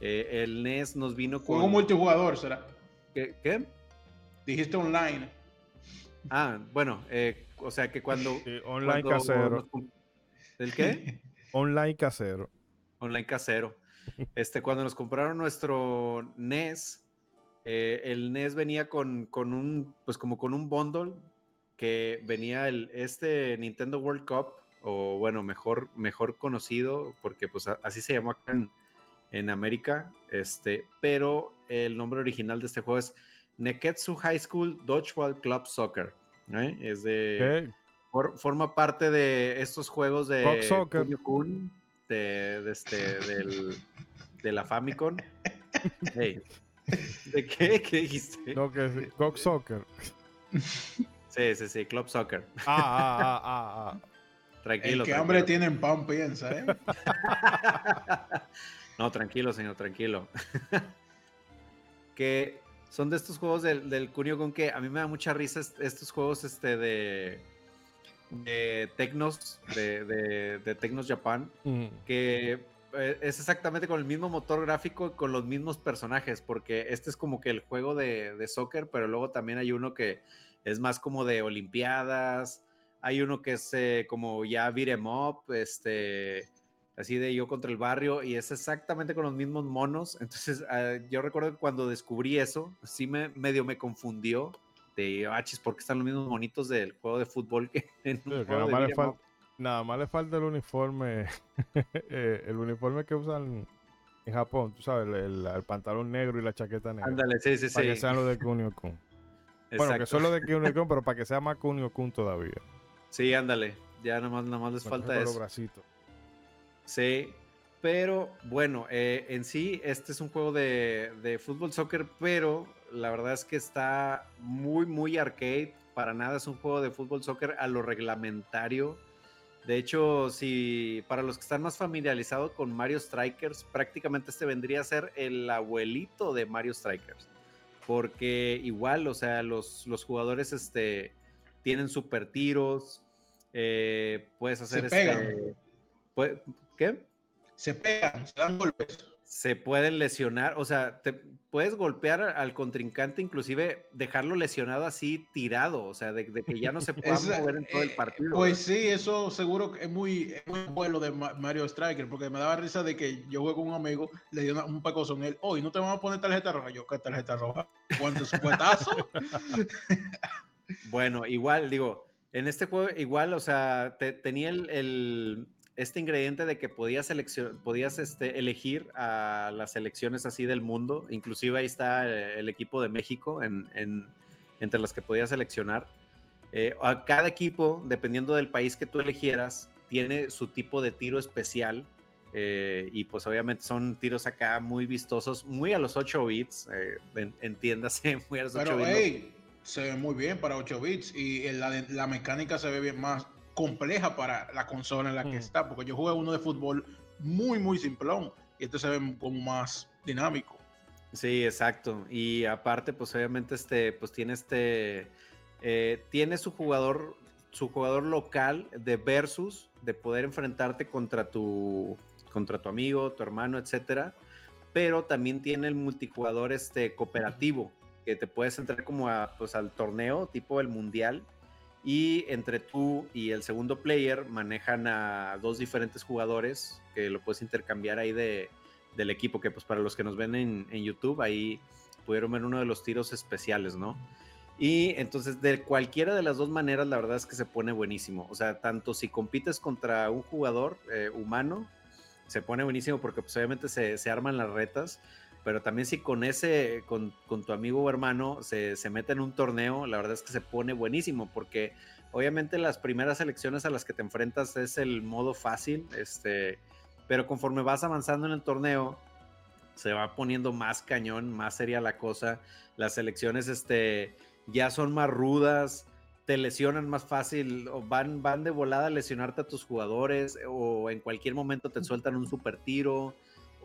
eh, el NES nos vino con... Juego multijugador, será. ¿Qué? qué? Dijiste online. Ah, bueno, eh, o sea que cuando... Sí, online cuando casero. nos ¿El qué? [laughs] Online casero. Online casero. Este, cuando nos compraron nuestro NES, eh, el NES venía con, con un, pues como con un bundle que venía el, este Nintendo World Cup, o bueno, mejor, mejor conocido, porque pues a- así se llamó acá en, en América, este, pero el nombre original de este juego es Neketsu High School Dodgeball Club Soccer. ¿eh? Es de... Forma parte de estos juegos de Soccer. De, de este, del, de la Famicom. [laughs] Hey, ¿De qué? ¿Qué dijiste? No, que Soccer. [laughs] Sí, sí, sí, Club Soccer. Ah, ah, ah, ah, ah. [laughs] Tranquilo. El que tranquilo. hambre tiene en pan piensa, ¿eh? [laughs] No, tranquilo, señor, tranquilo. [laughs] que son de estos juegos del, del Kunio con que a mí me da mucha risa est- estos juegos este de, de Tecnos, de, de, de Tecnos Japan, Mm. que eh, es exactamente con el mismo motor gráfico, con los mismos personajes, porque este es como que el juego de, de soccer, pero luego también hay uno que es más como de olimpiadas, hay uno que es eh, como ya beat 'em up, este, así de yo contra el barrio, y es exactamente con los mismos monos, [laughs] entonces ah, yo recuerdo que cuando descubrí eso, sí me medio me confundió, de achis, porque están los mismos monitos del juego de fútbol que [laughs] en un Sí, que juego nada, de más 'em nada más le falta el uniforme, [laughs] eh, el uniforme que usan en Japón, tú sabes, el, el- el pantalón negro y la chaqueta negra. Ándale, sí, sí, Para que sí. sean los de Kunio Kun. Bueno, que los de Kunio Kun, pero para que sea más Kunio Kun todavía. Sí, ándale. Ya nada más, nada más les falta eso. bracitos. Sí, pero bueno, eh, en sí, este es un juego de, de fútbol soccer, pero la verdad es que está muy, muy arcade. Para nada es un juego de fútbol soccer a lo reglamentario. De hecho, si para los que están más familiarizados con Mario Strikers, prácticamente este vendría a ser el abuelito de Mario Strikers. Porque igual, o sea, los, los jugadores este, tienen super tiros, eh, puedes hacer Se este. ¿Qué? Se pegan, se dan golpes. Se pueden lesionar, o sea, te puedes golpear al contrincante, inclusive dejarlo lesionado así tirado, o sea, de, que ya no se [laughs] pueda mover en todo el eh, partido. Pues sí, eso seguro que es muy, muy bueno de Mario Striker, porque me daba risa de que yo juego con un amigo, le dio un pecoso en él, hoy no te vamos a poner tarjeta roja, yo, ¿qué tarjeta roja? ¿Cuántos cuetazos? [laughs] bueno, igual, digo, en este juego, igual, o sea, tenía el este ingrediente de que podías, podías este, elegir a las selecciones así del mundo, inclusive ahí está eh, el equipo de México en, entre las que podías seleccionar. Eh, a cada equipo, dependiendo del país que tú eligieras, tiene su tipo de tiro especial eh, y pues obviamente son tiros acá muy vistosos, muy a los 8 bits, entiéndase, [laughs] muy a los 8 bits. se ve muy bien para 8 bits y la, la mecánica se ve bien más compleja para la consola en la que mm. está, porque yo jugué uno de fútbol muy, muy simplón y esto se ve como más dinámico. Sí, exacto. Y aparte, pues obviamente este, pues tiene este, eh, tiene su jugador, su jugador local de versus, de poder enfrentarte contra tu, contra tu amigo, tu hermano, etcétera. Pero también tiene el multijugador este cooperativo, que te puedes entrar como a, pues, al torneo tipo el mundial y entre tú y el segundo player manejan a dos diferentes jugadores que lo puedes intercambiar ahí de, del equipo, que pues para los que nos ven en, en, YouTube, ahí pudieron ver uno de los tiros especiales, ¿no? Y entonces de cualquiera de las dos maneras, la verdad es que se pone buenísimo. O sea, tanto si compites contra un jugador eh, humano, se pone buenísimo porque pues obviamente se, se arman las retas pero también si con ese, con, tu amigo o hermano se, mete en un torneo, la verdad es que se pone buenísimo, porque obviamente las primeras elecciones a las que te enfrentas es el modo fácil, este, pero conforme vas avanzando en el torneo, se va poniendo más cañón, más seria la cosa, las elecciones este, ya son más rudas, te lesionan más fácil, van, van de volada a lesionarte a tus jugadores, o en cualquier momento te sueltan un super tiro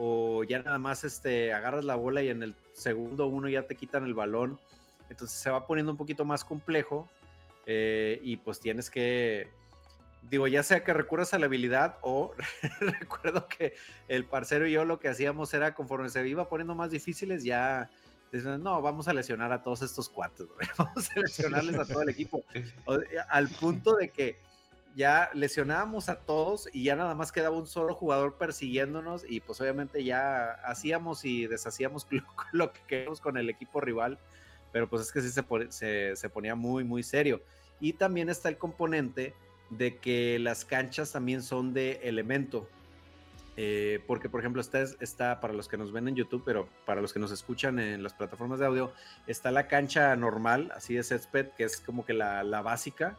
o ya nada más este, agarras la bola y en el segundo uno ya te quitan el balón. Entonces se va poniendo un poquito más complejo eh, y pues tienes que, digo, ya sea que recurras a la habilidad o [laughs] recuerdo que el parcero y yo lo que hacíamos era conforme se iba poniendo más difíciles ya... no, vamos a lesionar a todos estos cuatro, [laughs] vamos a lesionarles a todo el equipo. [laughs] al punto de que ya lesionábamos a todos y ya nada más quedaba un solo jugador persiguiéndonos y pues obviamente ya hacíamos y deshacíamos [laughs] lo, que queríamos con el equipo rival, pero pues es que sí se, se, ponía muy, muy serio. Y también está el componente de que las canchas también son de elemento. Eh, porque, por ejemplo, está, está para los que nos ven en YouTube, pero para los que nos escuchan en las plataformas de audio, está la cancha normal, así de césped, que es como que la, la básica,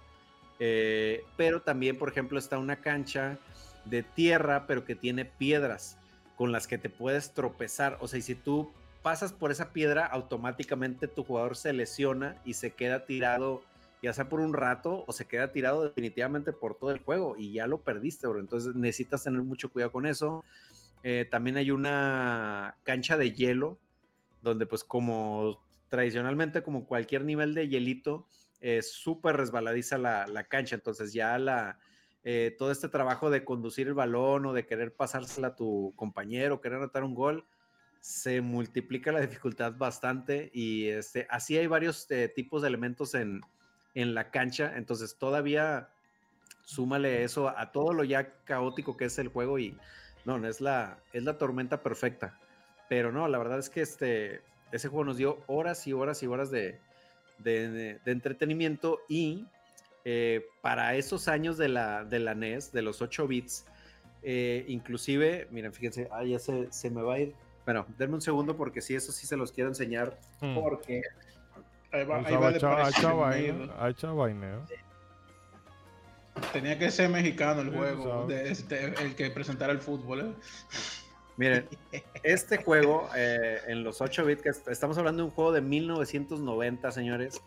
eh, pero también, por ejemplo, está una cancha de tierra, pero que tiene piedras con las que te puedes tropezar. O sea, y si tú pasas por esa piedra, automáticamente tu jugador se lesiona y se queda tirado, ya sea por un rato o se queda tirado definitivamente por todo el juego y ya lo perdiste, bro. Entonces necesitas tener mucho cuidado con eso. Eh, también hay una cancha de hielo, donde pues como tradicionalmente, como cualquier nivel de hielito, es súper resbaladiza la, la, cancha, entonces ya la, eh, todo este trabajo de conducir el balón o de querer pasársela a tu compañero, querer anotar un gol, se multiplica la dificultad bastante y este, así hay varios eh, tipos de elementos en, en la cancha, entonces todavía súmale eso a todo lo ya caótico que es el juego y no, es la, es la tormenta perfecta. Pero no, la verdad es que este, ese juego nos dio horas y horas y horas de, de, entretenimiento y eh, para esos años de la, de la NES, de los 8 bits, eh, inclusive, miren, fíjense, ah, ya se, se, me va a ir. Bueno, denme un segundo porque sí, eso sí se los quiero enseñar. Hmm. Porque. Ahí va, ahí va Tenía que ser mexicano el juego, de este, el que presentara el fútbol. ¿eh? Miren, este juego eh, en los 8 bits, estamos hablando de un juego de 1990, señores,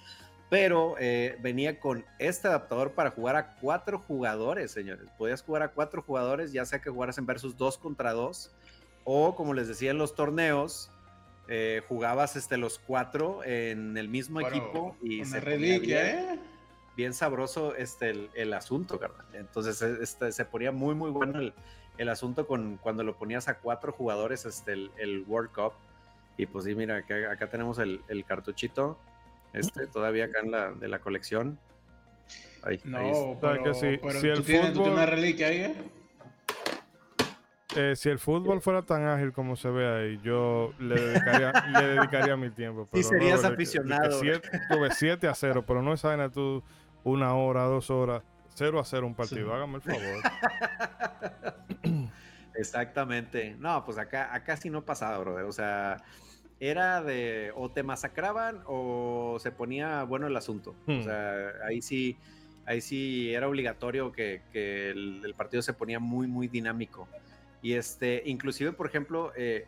pero eh, venía con este adaptador para jugar a cuatro jugadores, señores. Podías jugar a cuatro jugadores, ya sea que jugaras en versus 2 contra 2, o como les decía en los torneos, eh, jugabas este, los cuatro en el mismo equipo y se reliquia, bien, sabroso este, el, asunto, ¿verdad? Entonces este, se ponía muy, muy bueno el el asunto con cuando lo ponías a cuatro jugadores, este, el, World Cup. Y pues sí, mira, acá, acá tenemos el, cartuchito, este, todavía acá en la, de la colección. Ahí, no, pero, que si, si el fútbol... una reliquia ahí, ¿eh? Eh, si el fútbol fuera tan ágil como se ve ahí, yo le dedicaría, [laughs] le dedicaría mi tiempo. Pero serías aficionado. tuve 7 a 0, pero no es vaina tú una hora, dos horas, 0 a 0 un partido. Hágame el favor. [laughs] Exactamente. No, pues acá, acá sí no pasaba, brother. O sea, era de o te masacraban o se ponía bueno el asunto. O hmm. sea, ahí sí, ahí sí era obligatorio que, el, partido se ponía muy, muy dinámico. Y este, inclusive, por ejemplo, eh,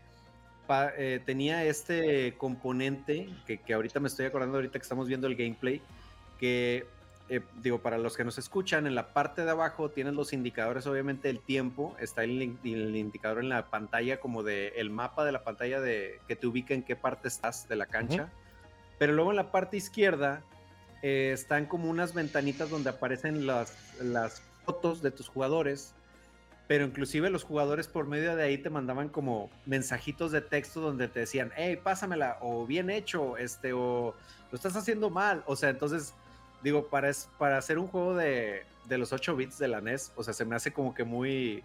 eh, tenía este componente que, que, ahorita me estoy acordando, ahorita que estamos viendo el gameplay, que eh, digo, para los que nos escuchan, en la parte de abajo tienes los indicadores, obviamente el tiempo, está el, indicador en la pantalla como de el mapa de la pantalla de que te ubica en qué parte estás de la cancha. Pero luego en la parte izquierda están como unas ventanitas donde aparecen las, las fotos de tus jugadores pero inclusive los jugadores por medio de ahí te mandaban como mensajitos de texto donde te decían, hey, pásamela, o bien hecho, este, o lo estás haciendo mal. O sea, entonces, digo, para, para hacer un juego de, de los 8 bits de la NES, o sea, se me hace como que muy,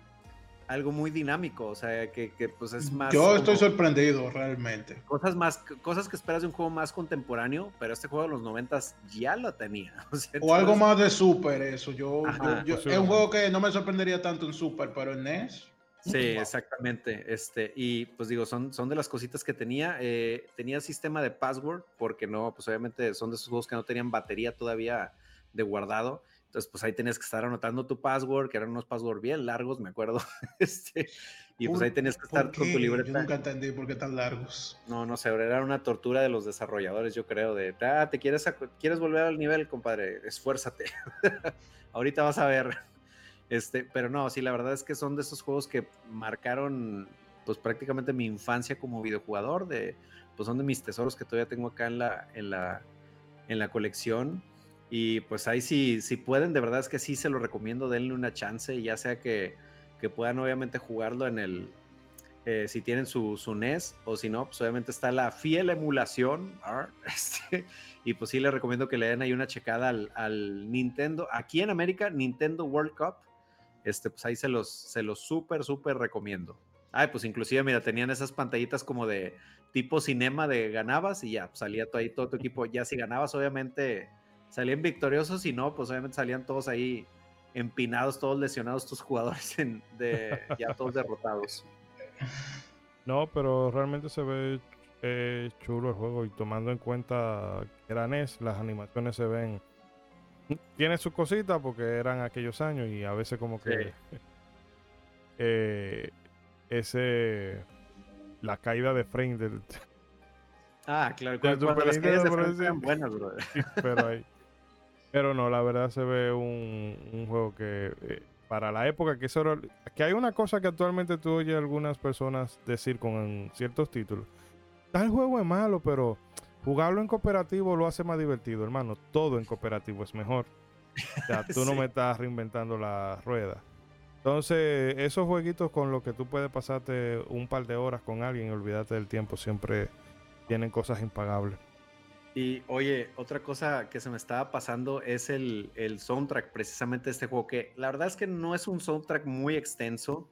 algo muy dinámico, o sea, que, pues es más... Yo estoy sorprendido realmente. Cosas, más, cosas que esperas de un juego más contemporáneo, pero este juego de los noventas ya lo tenía. [laughs] O, algo más de Super, eso. Yo, es un juego que no me sorprendería tanto en Super, pero en NES... Sí, exactamente. Este, y pues digo, son, son de las cositas que tenía. Eh, tenía sistema de password, porque no, pues obviamente son de esos juegos que no tenían batería todavía de guardado. Entonces, pues ahí tenías que estar anotando tu password, que eran unos passwords bien largos, me acuerdo. [laughs] este, y pues ahí tenías que estar con tu libreta. Yo nunca entendí por qué tan largos. No, no sé, era una tortura de los desarrolladores, yo creo, de, ah, te quieres, quieres volver al nivel, compadre, esfuérzate. [laughs] Ahorita vas a ver. Este, pero no, sí, la verdad es que son de esos juegos que marcaron, pues prácticamente mi infancia como videojugador, de, pues son de mis tesoros que todavía tengo acá en la, en la, en la colección. Y pues ahí sí, si pueden, de verdad es que sí se lo recomiendo, denle una chance, ya sea que, puedan obviamente jugarlo en el, eh, si tienen su, su, NES, o si no, pues obviamente está la fiel emulación, [laughs] este, y pues sí les recomiendo que le den ahí una checada al, Nintendo, aquí en América, Nintendo World Cup, este, pues ahí se los, se los súper, súper recomiendo. Ay, pues inclusive, mira, tenían esas pantallitas como de tipo cinema de ganabas y ya, pues, salía todo ahí todo tu equipo, ya si ganabas, obviamente salían victoriosos y no, pues obviamente salían todos ahí empinados, todos lesionados, tus jugadores ya todos derrotados. No, pero realmente se ve eh, chulo el juego y tomando en cuenta que era NES, las animaciones se ven. Tiene sus cositas porque eran aquellos años y a veces como que [laughs] eh, ese la caída de frame del Ah, claro, [laughs] cuando, las caídas de frame eran buenas, brother. [laughs] Pero ahí pero no, la verdad se ve un, juego que eh, para la época que eso que hay una cosa que actualmente tú oyes algunas personas decir con ciertos títulos. Tal juego es malo, pero jugarlo en cooperativo lo hace más divertido, hermano. Todo en cooperativo es mejor. O sea, [laughs] tú no me estás reinventando la rueda. Entonces, esos jueguitos con los que tú puedes pasarte un par de horas con alguien y olvidarte del tiempo siempre tienen cosas impagables. Y oye, otra cosa que se me estaba pasando es el, el, soundtrack precisamente de este juego, que la verdad es que no es un soundtrack muy extenso,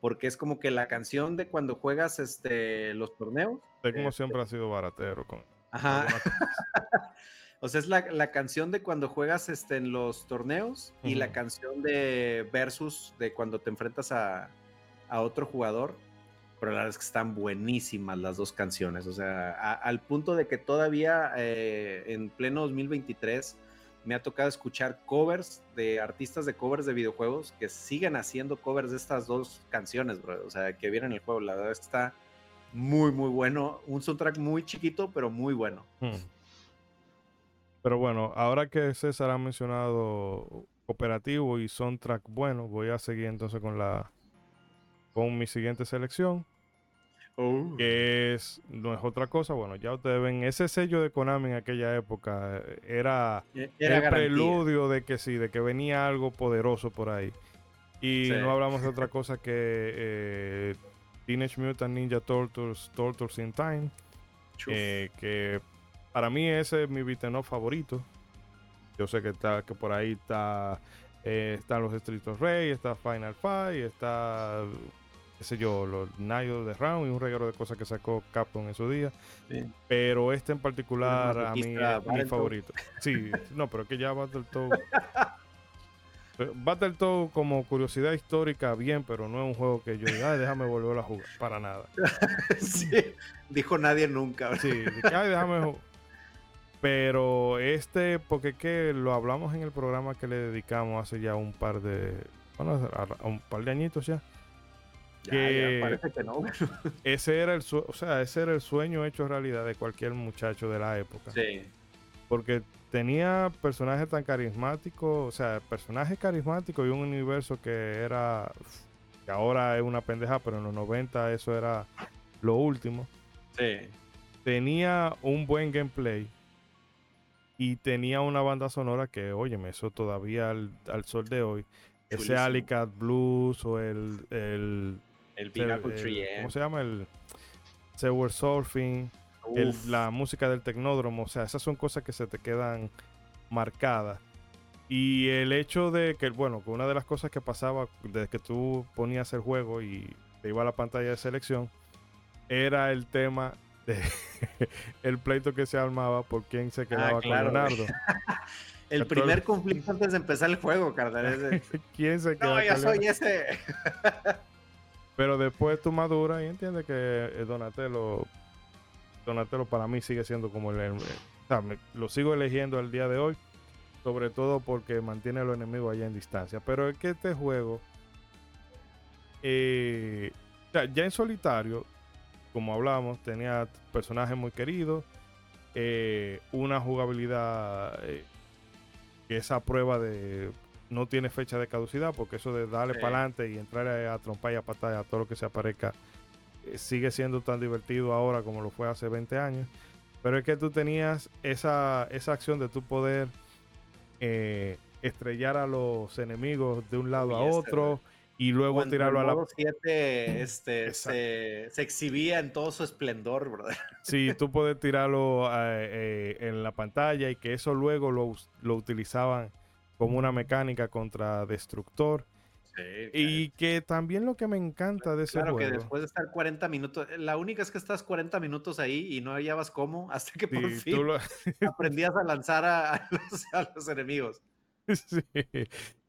porque es como que la canción de cuando juegas este, los torneos. De como siempre ha sido baratero. Con, Ajá. [laughs] o sea, es la, la, canción de cuando juegas este, en los torneos y la canción de versus de cuando te enfrentas a, a otro jugador pero la verdad es que están buenísimas las dos canciones, o sea, al punto de que todavía eh, en pleno 2023 me ha tocado escuchar covers de artistas de covers de videojuegos que siguen haciendo covers de estas dos canciones, bro. o sea, que vienen el juego, la verdad está muy, muy bueno, un soundtrack muy chiquito, pero muy bueno. Hmm. Pero bueno, ahora que César ha mencionado cooperativo y soundtrack bueno, voy a seguir entonces con la con mi siguiente selección. Oh. Que es, no es otra cosa, bueno, ya ustedes ven, ese sello de Konami en aquella época era, e-, el preludio de que sí, de que venía algo poderoso por ahí. Y Sí. no hablamos de [laughs] otra cosa que eh, Teenage Mutant Ninja Turtles, Turtles in Time, eh, que para mí ese es mi beat'em up favorito. Yo sé que está que por ahí está eh, están los Streets of Rage, está Final Fight, está qué sé yo, los Night of the Round y un regalo de cosas que sacó Capcom en su día. Sí. Pero este en particular a mí es mi favorito. Sí, no, pero es que ya Battletoads. [laughs] Pero Battletoads como curiosidad histórica, bien, pero no es un juego que yo diga, "Ay, déjame volver a jugar. Para nada. [laughs] Sí, dijo nadie nunca. Sí, "Ay, déjame ju-". Pero este, porque es que lo hablamos en el programa que le dedicamos hace ya un par de. Bueno, a, un par de añitos ya. Ya, que- ya, parece que no. Ese era el o sea, ese era el sueño hecho realidad de cualquier muchacho de la época. Sí, Porque tenía personajes tan carismáticos, o sea, personajes carismáticos y un universo que era, que ahora es una pendeja, pero en los 90 eso era lo último. sí. Tenía un buen gameplay y tenía una banda sonora que, óyeme, eso todavía al, al sol de hoy, ese. Alicat Blues o el, el, El ¿cómo se llama? El Sewer Surfing el- la música del tecnódromo, o sea, esas son cosas que se te quedan marcadas. Y el hecho de que, bueno, que una de las cosas que pasaba desde que tú ponías el juego y te iba a la pantalla de selección, era el tema de [laughs] el pleito que se armaba por quién se quedaba Ah, claro, con. Leonardo. [laughs] El primer conflicto antes de empezar el juego, carnal. [laughs] ¿Quién se queda no, yo soy Leonardo? ese. Pero después tú maduras y entiendes que eh, Donatello, Donatello para mí sigue siendo como el, el- o sea, me- lo sigo eligiendo al día de hoy, sobre todo porque mantiene a los enemigos allá en distancia. Pero es que este juego, eh, ya en solitario, como hablamos, tenía personajes muy queridos, eh, una jugabilidad eh, que esa prueba de no tiene fecha de caducidad, porque eso de darle Sí. para adelante y entrar a, a trompar y a patar a todo lo que se aparezca sigue siendo tan divertido ahora como lo fue hace 20 años. Pero es que tú tenías esa, esa acción de tu poder eh, estrellar a los enemigos de un lado a otro y luego Cuando tirarlo a la... modo 7 este, se, se exhibía en todo su esplendor, ¿verdad? Sí, tú puedes tirarlo eh, eh, en la pantalla y que eso luego lo, lo utilizaban como una mecánica contra Destructor. Sí, Y que también lo que me encanta de ese Claro que juego. después de estar 40 minutos, la única es que estás 40 minutos ahí y no hallabas cómo, hasta que por fin lo- aprendías a [laughs] lanzar a, a los, a los enemigos. Sí.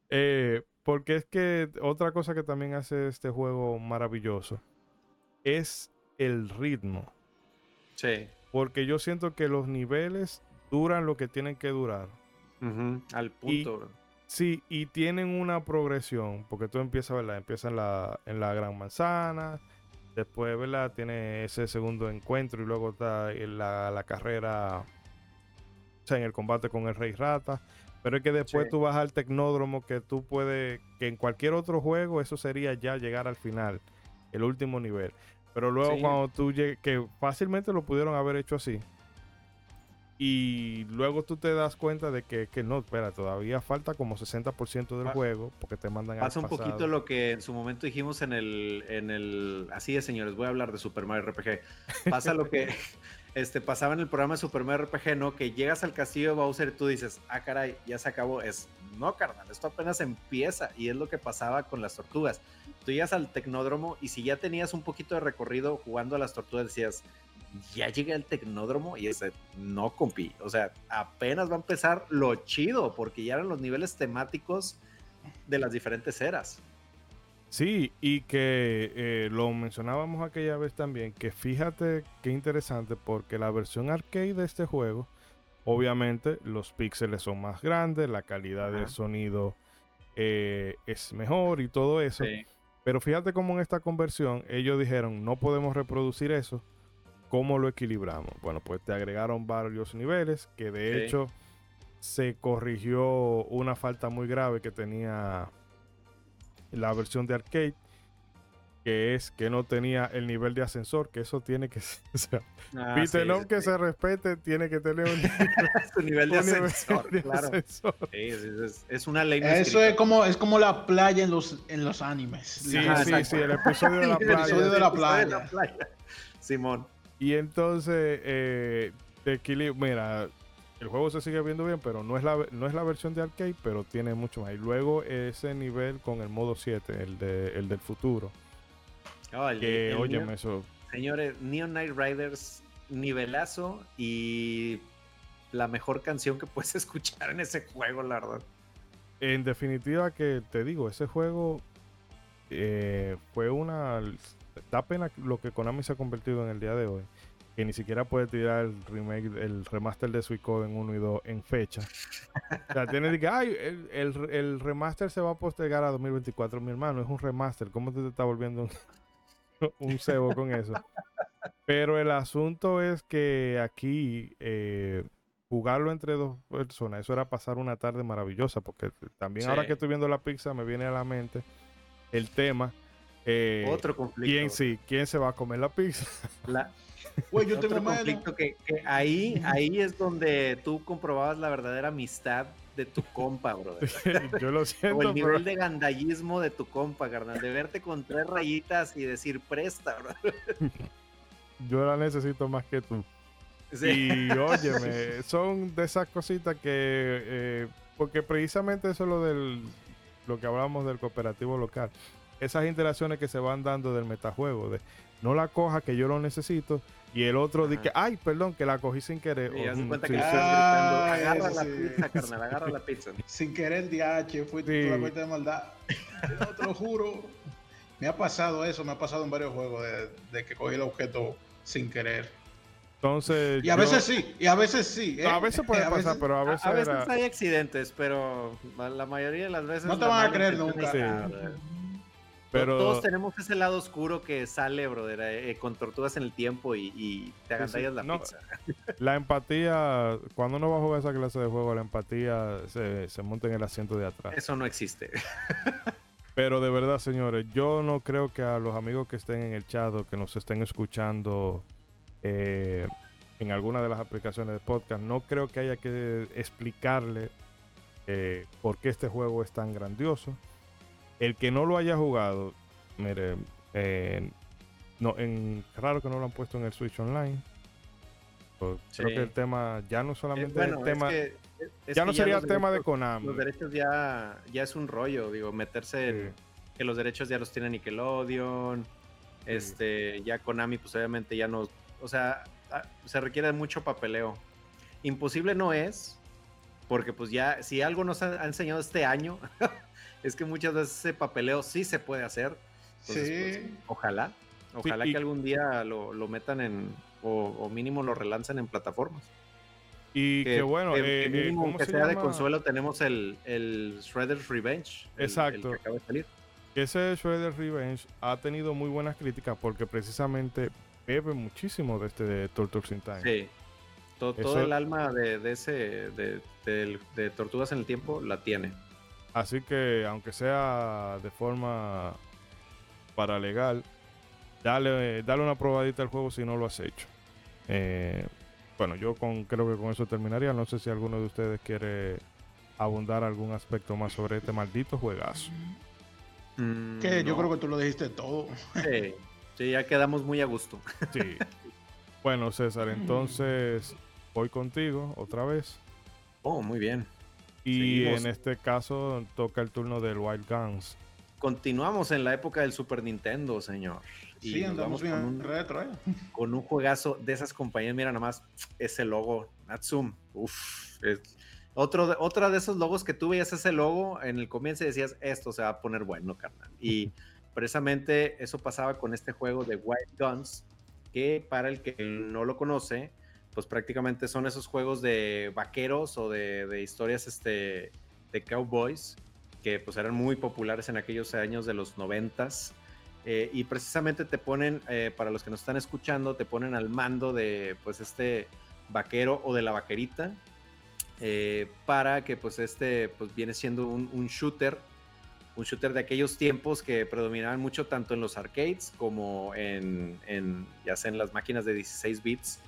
Eh, porque es que otra cosa que también hace este juego maravilloso es el ritmo. Sí. Porque yo siento que los niveles duran lo que tienen que durar. Al punto. bro. Sí, y tienen una progresión, porque tú empiezas, ¿verdad? Empieza en la, en la Gran Manzana, después, ¿verdad? Tiene ese segundo encuentro y luego está en la, la carrera, o sea, en el combate con el Rey Rata. Pero es que después Sí. tú vas al Tecnódromo que tú puedes, que en cualquier otro juego eso sería ya llegar al final, el último nivel. Pero luego Sí. cuando tú llegues, que fácilmente lo pudieron haber hecho así. Y luego tú te das cuenta de que, que no, espera, todavía falta como 60% del Pa- juego porque te mandan al Pasa un poquito lo que en su momento dijimos en el, en el. Así es, señores, voy a hablar de Super Mario RPG. Pasa lo que [laughs] este, pasaba en el programa de Super Mario RPG, ¿no? Que llegas al castillo de Bowser y tú dices, ah, caray, ya se acabó. Es, no, carnal, esto apenas empieza. Y es lo que pasaba con las tortugas. Tú llegas al tecnódromo y si ya tenías un poquito de recorrido jugando a las tortugas, decías, ya llegué al tecnódromo y ese, no, compi. O sea, apenas va a empezar lo chido, porque ya eran los niveles temáticos de las diferentes eras. Sí, y que eh, lo mencionábamos aquella vez también, que fíjate qué interesante porque la versión arcade de este juego, obviamente los píxeles son más grandes, la calidad del sonido eh, es mejor y todo eso. Pero fíjate cómo en esta conversión ellos dijeron, no podemos reproducir eso, ¿cómo lo equilibramos? Bueno, pues te agregaron varios niveles, que de Sí. hecho se corrigió una falta muy grave que tenía la versión de arcade. que es que no tenía el nivel de ascensor, que eso tiene que [laughs] ser. O sea, Ah, Peter sí, Long sí, que sí. se respete tiene que tener un, [laughs] Su nivel de un nivel ascensor, de claro. ascensor. Sí, es, una ley Eso escrita. es como, es como la playa en los, en los animes. Sí, Ajá, sí, exacto. sí, el [laughs] episodio de la El playa. episodio de la playa. playa. Simón. Y entonces, eh, de equilibrio, mira, el juego se sigue viendo bien, pero no es, la, no es la versión de arcade, pero tiene mucho más. Y luego ese nivel con el modo 7, el, de, el del futuro. Oh, el- Que, el óyeme, eso. Señores, Neon Knight Riders, nivelazo y la mejor canción que [laughs] puedes escuchar en ese juego, la verdad. En definitiva, que te digo, ese juego eh, fue una. Da pena lo que Konami se ha convertido en el día de hoy. Que ni siquiera puede tirar el remake, el remaster de Suicoden 1 y 2 en fecha. O sea, tiene que, ay, el, el- el remaster se va a postergar a 2024. Mi hermano, es un remaster. ¿Cómo te, está volviendo un, [laughs] un cebo con eso? Pero el asunto es que aquí eh, jugarlo entre dos personas, eso era pasar una tarde maravillosa, porque también ahora que estoy viendo la pizza me viene a la mente el tema. eh, Otro conflicto. ¿Quién sí? ¿Quién se va a comer la pizza? La- Güey, yo tengo conflicto que, que ahí, ahí es donde tú comprobabas la verdadera amistad de tu compa, brother. [laughs] Yo lo O siento, el pero nivel de gandallismo de tu compa, carnal. De verte con tres rayitas y decir presta, bro. [laughs] yo la necesito más que tú. Sí. Y óyeme, [laughs] son de esas cositas que, eh, porque precisamente eso es lo del, lo que hablamos del cooperativo local. Esas interacciones que se van dando del metajuego, de no la coja que yo lo necesito, y el otro dice, ay, perdón, que la cogí sin querer. Y O, haz de cuenta sí, que sí. le estás gritando, Ah, agarra la sí. pizza, carnal, agarra la pizza. Sin querer, DH, fui Sí. tú la cuenta de maldad. No, te lo juro. Me ha pasado eso, me ha pasado en varios juegos de, de que cogí el objeto sin querer. Entonces, Y a yo- veces sí, y a veces sí. ¿eh? a veces puede [laughs] A pasar, veces- pero a veces, a veces era- hay accidentes, pero la mayoría de las veces. No te van a creer nunca. Sí. Pero Todos tenemos ese lado oscuro que sale, brother, eh, con tortugas en el tiempo y, y te Sí, sí. agandallas la No, pizza. la empatía, cuando uno va a jugar esa clase de juego, la empatía se, se monta en el asiento de atrás. Eso no existe. [laughs] Pero de verdad, señores, yo no creo que a los amigos que estén en el chat o que nos estén escuchando eh, en alguna de las aplicaciones de podcast, no creo que haya que explicarle eh, por qué este juego es tan grandioso. El que no lo haya jugado, mire, eh, no, en, raro que no lo han puesto en el Switch Online. Pues, Creo Sí. que el tema ya no Eh, solamente bueno, el tema, es que, es ya no sería los tema de Konami. Los derechos ya, ya es un rollo, digo, meterse en Sí. que los derechos ya los tiene Nickelodeon. Este, ya Konami, pues obviamente ya no. O sea, ah, se requiere mucho papeleo. Imposible no es, porque pues ya, si algo nos ha, ha enseñado este año, [laughs] es que muchas veces ese papeleo sí se puede hacer. Entonces, Sí. pues, ojalá, ojalá que algún día lo, lo metan en, o, o mínimo lo relancen en plataformas. Y que, bueno, que- eh, que eh, mínimo, ¿cómo aunque se sea de consuelo, tenemos el, el Shredder's Revenge. el- el Exacto. que acaba de salir. ese Shredder Revenge ha tenido muy buenas críticas porque precisamente bebe muchísimo de este de Torture in Time. Sí. To- Todo, el alma de, de ese de, de Tortugas en el Tiempo la tiene. Así que aunque sea de forma paralegal, dale, dale una probadita al juego si no lo has hecho. Eh, bueno, yo con, creo que con eso terminaría. No sé si alguno de ustedes quiere abundar algún aspecto más sobre este maldito juegazo. Mm, Que yo creo que tú lo dijiste todo. Sí, sí, ya quedamos muy a gusto. Sí. [laughs] bueno, César, entonces voy contigo otra vez. Oh, muy bien. Y Seguimos. en este caso toca el turno del Wild Guns. Continuamos en la época del Super Nintendo, señor. Y Sí, andamos bien con un, retro, ¿eh? con un juegazo de esas compañías. Mira nomás ese logo, Natsum. Uf, es otro de, otra de esos logos que tú veías ese logo en el comienzo y decías, esto se va a poner bueno, carnal. Y precisamente eso pasaba con este juego de Wild Guns, que para el que no lo conoce, pues prácticamente son esos juegos de vaqueros o de, historias este, de cowboys que pues eran muy populares en aquellos años de los noventas. Eh, y precisamente te ponen, eh, para los que nos están escuchando, te ponen al mando de pues este vaquero o de la vaquerita eh, para que pues este pues viene siendo un, shooter un shooter de aquellos tiempos que predominaban mucho tanto en los arcades como en, en ya sea en las máquinas de 16 bits.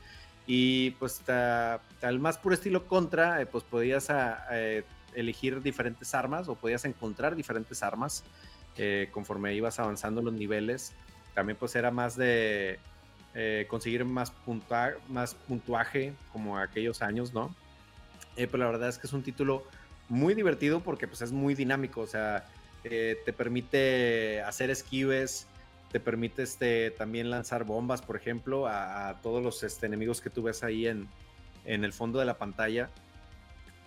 Y pues al más puro estilo contra, eh, pues podías ah, eh, elegir diferentes armas o podías encontrar diferentes armas eh, conforme ibas avanzando los niveles. También pues era más de conseguir más, más puntuaje como aquellos años, ¿no? pero la verdad es que es un título muy divertido porque pues es muy dinámico, o sea, te permite hacer esquives, te permite este, también lanzar bombas, por ejemplo, a, todos los este, enemigos que tú ves ahí en, en el fondo de la pantalla.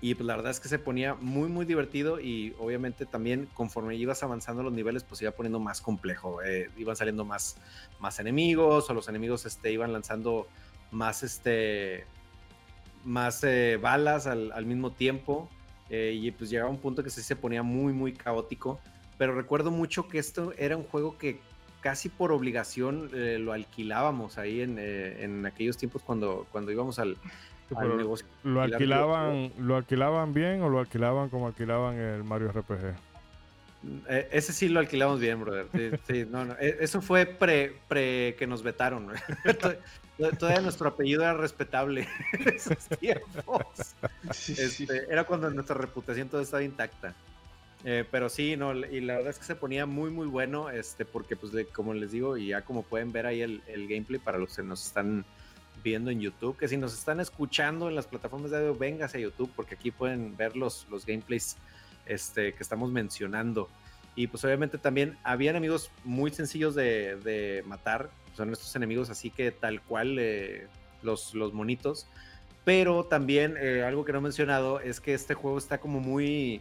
Y pues la verdad es que se ponía muy, muy divertido y obviamente también conforme ibas avanzando los niveles, pues iba poniendo más complejo. Eh, iban saliendo más, más enemigos o los enemigos este, iban lanzando más, este, más eh, balas al, al, mismo tiempo. Eh, y pues llegaba un punto que sí se ponía muy, muy caótico. Pero recuerdo mucho que esto era un juego que casi por obligación eh, lo alquilábamos ahí en, eh, en, aquellos tiempos cuando, cuando íbamos al, negocio. ¿Lo alquilaban, ¿Lo alquilaban bien o lo alquilaban como alquilaban el Mario RPG? Eh, ese sí lo alquilamos bien, brother. Sí, [laughs] no, no. Eso fue pre, pre que nos vetaron. [laughs] Todavía nuestro apellido era respetable en esos tiempos. Este, era cuando nuestra reputación todavía estaba intacta. Eh, pero sí, no, y la verdad es que se ponía muy, muy bueno, este, porque pues como les digo, y ya como pueden ver ahí el, gameplay para los que nos están viendo en YouTube, que si nos están escuchando en las plataformas de audio, véngase a YouTube, porque aquí pueden ver los, los gameplays este, que estamos mencionando. Y pues obviamente también habían enemigos muy sencillos de, matar, son estos enemigos así que tal cual eh, los, los monitos. Pero también eh, algo que no he mencionado es que este juego está como muy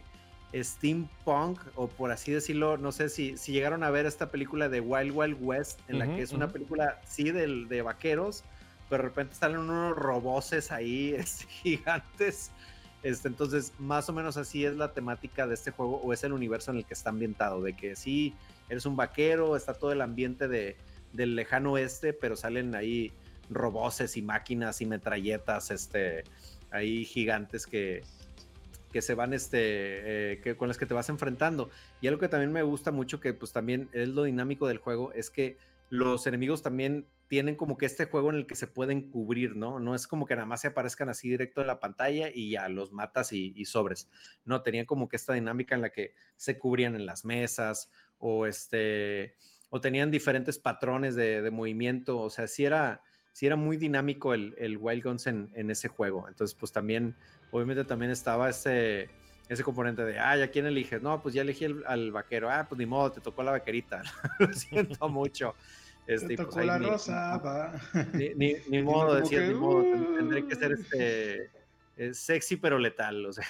steampunk, o por así decirlo, no sé si, si llegaron a ver esta película de Wild Wild West, en la que es una película, sí, de, de vaqueros, pero de repente salen unos roboses ahí [laughs] gigantes. Este, entonces, más o menos así es la temática de este juego, o es el universo en el que está ambientado, de que sí, eres un vaquero, está todo el ambiente de, del lejano oeste, pero salen ahí roboses y máquinas y metralletas, este, ahí gigantes que, que se van, este, eh, que, con las que te vas enfrentando. Y algo que también me gusta mucho, que pues también es lo dinámico del juego, es que los enemigos también tienen como que este juego en el que se pueden cubrir, ¿no? No es como que nada más se aparezcan así directo en la pantalla y ya los matas y, sobres. No, tenían como que esta dinámica en la que se cubrían en las mesas o este, o tenían diferentes patrones de, movimiento, o sea, sí era, sí era muy dinámico el, el Wild Guns en, en ese juego. Entonces, pues también obviamente también estaba ese, ese componente de, ah, ¿a quién eliges? No, pues ya elegí al vaquero. Ah, pues ni modo, te tocó la vaquerita. [laughs] Lo siento [laughs] mucho. Este, te pues, tocó la rosa, ni, ni, [laughs] modo, decía, ni modo, tendré que ser uh". este eh, sexy pero letal, o sea,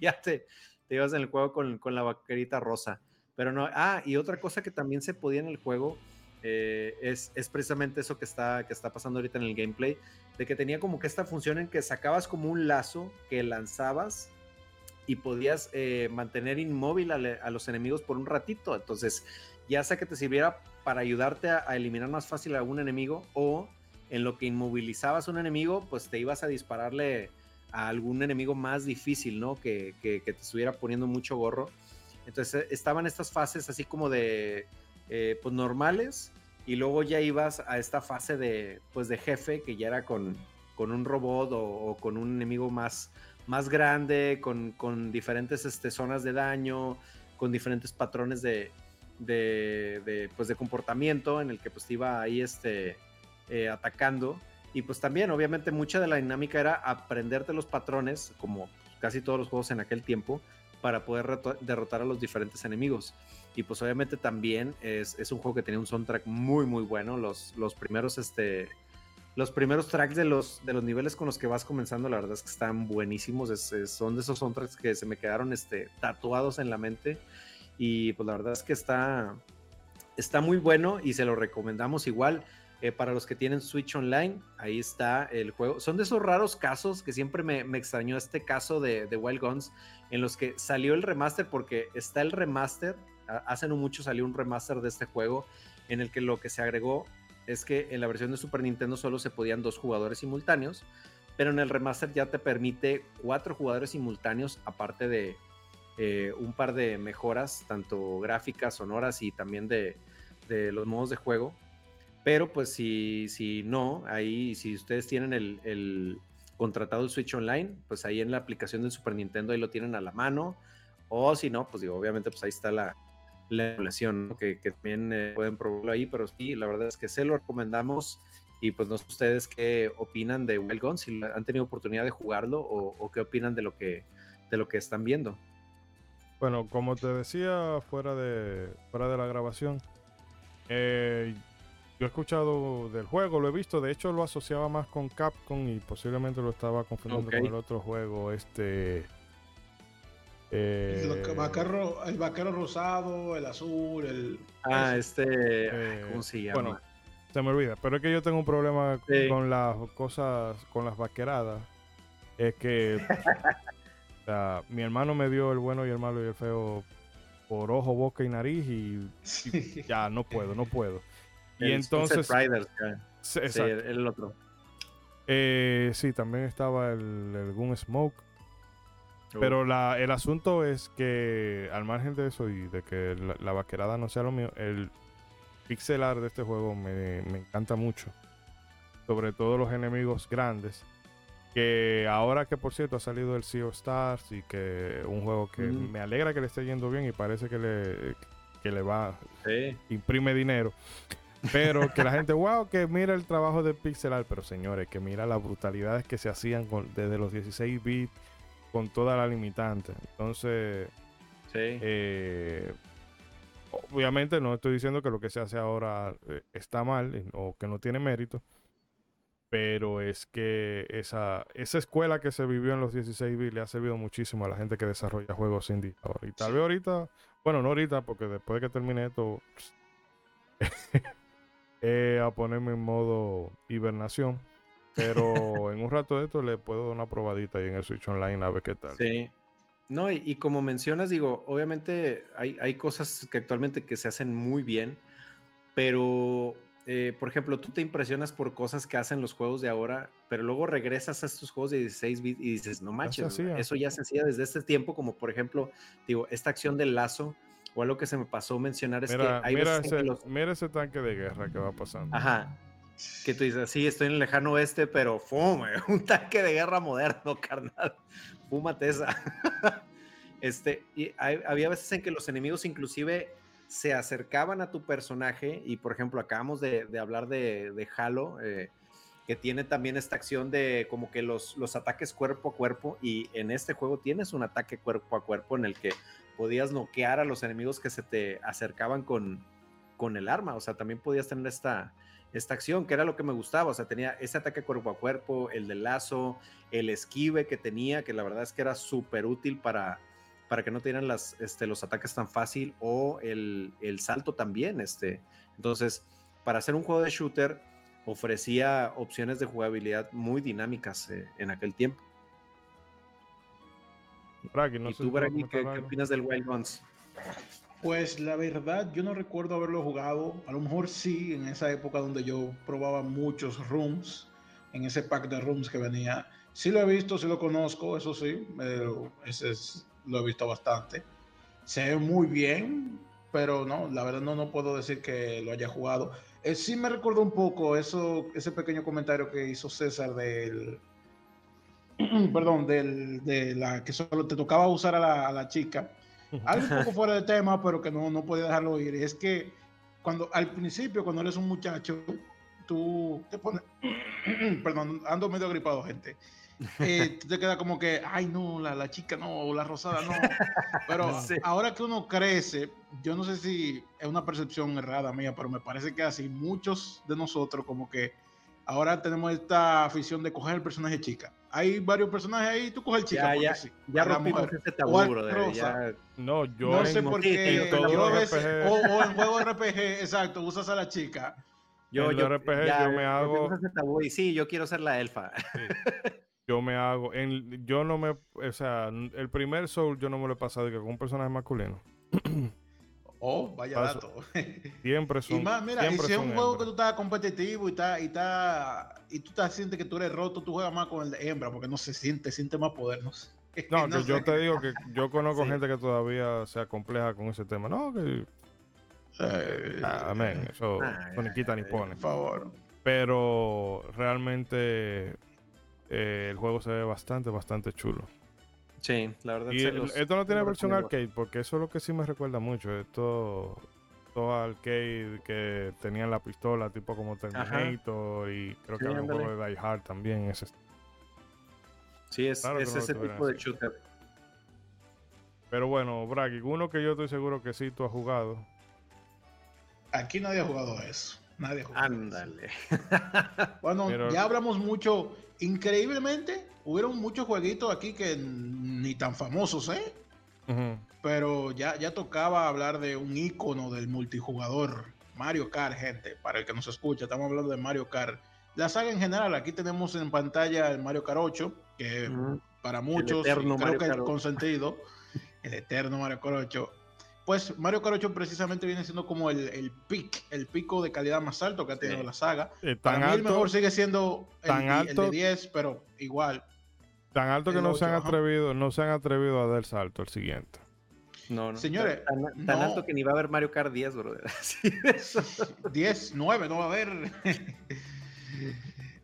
ya te, te ibas en el juego con, con, la vaquerita rosa. Pero no, ah, y otra cosa que también se podía en el juego eh, es, es, precisamente eso que está, que está pasando ahorita en el gameplay, de que tenía como que esta función en que sacabas como un lazo que lanzabas y podías eh, mantener inmóvil a, los enemigos por un ratito. Entonces, ya sea que te sirviera para ayudarte a, eliminar más fácil a algún enemigo o en lo que inmovilizabas a un enemigo, pues te ibas a dispararle a algún enemigo más difícil, ¿no? Que, que, te estuviera poniendo mucho gorro. Entonces, estaban estas fases así como de, eh, pues normales y luego ya ibas a esta fase de, pues de jefe, que ya era con, con un robot o, con un enemigo más, más grande, con, con diferentes este, zonas de daño, con diferentes patrones de, de, pues de comportamiento en el que pues te iba ahí este, eh, atacando. Y pues también, obviamente, mucha de la dinámica era aprenderte los patrones, como casi todos los juegos en aquel tiempo, para poder derrotar a los diferentes enemigos. Y pues obviamente también es, es, un juego que tenía un soundtrack muy, muy bueno. Los, los primeros, este, los primeros tracks de los, de los niveles con los que vas comenzando, la verdad es que están buenísimos. son de esos soundtracks que se me quedaron este, tatuados en la mente. Y pues la verdad es que está, está muy bueno y se lo recomendamos igual. Eh, para los que tienen Switch Online, ahí está el juego. Son de esos raros casos que siempre me, extrañó este caso de, de, Wild Guns, en los que salió el remaster, porque está el remaster hace no mucho salió un remaster de este juego en el que lo que se agregó es que en la versión de Super Nintendo solo se podían dos jugadores simultáneos, pero en el remaster ya te permite cuatro jugadores simultáneos aparte de, eh, un par de mejoras, tanto gráficas, sonoras y también de los modos de juego. Pero pues si, si no, ahí si ustedes tienen el, el, contratado Switch Online, pues ahí en la aplicación del Super Nintendo ahí lo tienen a la mano. O si no, pues digo, obviamente pues ahí está la, la emulación, que, que, también eh, pueden probarlo ahí, pero sí, la verdad es que se lo recomendamos. Y pues no sé ustedes qué opinan de Wild Guns, si han tenido oportunidad de jugarlo o, o, qué opinan de lo que, de lo que están viendo. Bueno, como te decía fuera de, fuera de la grabación, eh, yo he escuchado del juego, lo he visto, de hecho lo asociaba más con Capcom y posiblemente lo estaba confundiendo okay. con el otro juego, este... Eh, el, vaquero, el vaquero rosado, el azul, el... Ah, este... Eh, ¿Cómo se llama? Bueno, se me olvida, pero es que yo tengo un problema sí. con las cosas, con las vaqueradas. Es que [laughs] o sea, mi hermano me dio el bueno y el malo y el feo por ojo, boca y nariz y, y ya no puedo, no puedo. Y entonces... Riders, sí, sí, el otro. Eh, sí, también estaba el, el Gun Smoke. Uh. Pero la, el asunto es que, al margen de eso y de que la, la, vaquerada no sea lo mío, el pixel art de este juego me, me encanta mucho. Sobre todo los enemigos grandes. Que ahora que por cierto ha salido el Sea of Stars y que un juego que mm. me alegra que le esté yendo bien y parece que le, que le va, sí. imprime dinero. Pero que la gente, wow, que mira el trabajo de pixel art, pero señores, que mira las brutalidades que se hacían con, desde los 16 bits con toda la limitante. Entonces, sí. eh, obviamente no estoy diciendo que lo que se hace ahora eh, está mal o que no tiene mérito, pero es que esa, esa escuela que se vivió en los 16 bits le ha servido muchísimo a la gente que desarrolla juegos indie ahora. Y tal vez ahorita, bueno, no ahorita, porque después de que termine esto, eh, a ponerme en modo hibernación. Pero [laughs] en un rato de esto le puedo dar una probadita ahí en el Switch Online a ver qué tal. Sí. No, y, y como mencionas, digo, obviamente hay, hay, cosas que actualmente que se hacen muy bien, pero, eh, por ejemplo, tú te impresionas por cosas que hacen los juegos de ahora, pero luego regresas a estos juegos de 16 bits y dices, no manches, eso ya se hacía desde este tiempo, como por ejemplo, digo, esta acción del lazo, o algo que se me pasó mencionar es mira, que hay mira ese, los... mira ese tanque de guerra que va pasando. Ajá. Que tú dices, sí, estoy en el lejano oeste, pero fume, [laughs] un tanque de guerra moderno, [laughs] carnal. Fúmate esa. [laughs] este, y hay, había veces en que los enemigos inclusive se acercaban a tu personaje y por ejemplo acabamos de, de hablar de, de Halo, eh, que tiene también esta acción de como que los, los ataques cuerpo a cuerpo y en este juego tienes un ataque cuerpo a cuerpo en el que podías noquear a los enemigos que se te acercaban con, con el arma, o sea, también podías tener esta, esta acción, que era lo que me gustaba, o sea, tenía ese ataque cuerpo a cuerpo, el del lazo, el esquive que tenía, que la verdad es que era súper útil para, para que no tuvieran las, este, los ataques tan fácil, o el, el, salto también, este, entonces, para hacer un juego de shooter, ofrecía opciones de jugabilidad muy dinámicas eh, en aquel tiempo. No ¿Y tú, Bragi, ¿qué, ¿qué, opinas del Wild Guns? Pues la verdad, yo no recuerdo haberlo jugado. A lo mejor sí, en esa época donde yo probaba muchos rooms, en ese pack de rooms que venía. Sí lo he visto, sí lo conozco, eso sí, pero ese es, lo he visto bastante. Se ve muy bien, pero no, la verdad no, no puedo decir que lo haya jugado. Eh, sí me recordó un poco eso, ese pequeño comentario que hizo César del, [clears throat] perdón, del, de la que solo te tocaba usar a la, a la chica algo un poco [laughs] fuera de tema, pero que no, no podía dejarlo ir. Es que cuando al principio, cuando eres un muchacho, tú te pones, [clears throat] perdón, ando medio gripado, gente. Eh, te queda como que, ay, no, la, la chica no, la rosada no. Pero [laughs] sí. ahora que uno crece, yo no sé si es una percepción errada mía, pero me parece que así muchos de nosotros como que ahora tenemos esta afición de coger el personaje chica. Hay varios personajes ahí, tú coges el chica. Ya, ya, sí, ya rompimos ese tabú, brother, ya... No, yo no sé por qué. Yo o, o, en juego RPG, exacto, usas a la chica. Yo, en yo, RPG ya, yo me hago. Ese tabú y sí, yo quiero ser la elfa. Sí. [laughs] Yo me hago. En, yo no me. O sea, el primer Soul yo no me lo he pasado que con un personaje masculino. [clears throat] Oh, vaya Paso. dato. Siempre [laughs] son. Y más, mira, y si es un juego hembra. que tú estás competitivo y, está, y, está, y tú te sientes que tú eres roto, tú juegas más con el de hembra porque no se siente, siente más poder. No sé. [laughs] No, que yo te digo que yo conozco gente que todavía se compleja con ese tema. No, que. Eh, ah, amén, eso, Ah, eso ni quita ni ya, pone. por favor. Pero realmente eh, el juego se ve bastante, bastante chulo. Sí, la verdad. Y los- esto no tiene versión arcade, porque eso es lo que sí me recuerda mucho. Esto, todo arcade que tenían la pistola, tipo como Terminator, y creo que Sí, había un juego de Die Hard también. Ese. Sí, es, Claro que es no lo ese tipo de así. shooter. Pero bueno, Bragi, uno que yo estoy seguro que sí tú has jugado. Aquí nadie ha jugado eso. Nadie ha jugado eso. Ándale. Bueno, Pero- ya hablamos mucho. Increíblemente, hubieron muchos jueguitos aquí que ni tan famosos, ¿eh? Pero ya, ya tocaba hablar de un icono del multijugador. Mario Kart, gente. Para el que nos escucha, estamos hablando de Mario Kart. La saga en general, aquí tenemos en pantalla el Mario Kart 8, que para muchos, creo Mario que Kart. consentido, el eterno Mario Kart 8. Pues Mario Kart 8 precisamente viene siendo como el, el pic, el pico de calidad más alto que ha tenido Sí. la saga. Eh, Para mí el alto, mejor sigue siendo el, tan di- el alto- de 10, pero igual. tan alto que el no se han ajá. atrevido, no se han atrevido a dar el salto al siguiente. No, no. Señores, Tan, tan- tan no. alto que ni va a haber Mario Kart 10, brother. [laughs] Así de eso. 10, 9, no va a haber. [laughs]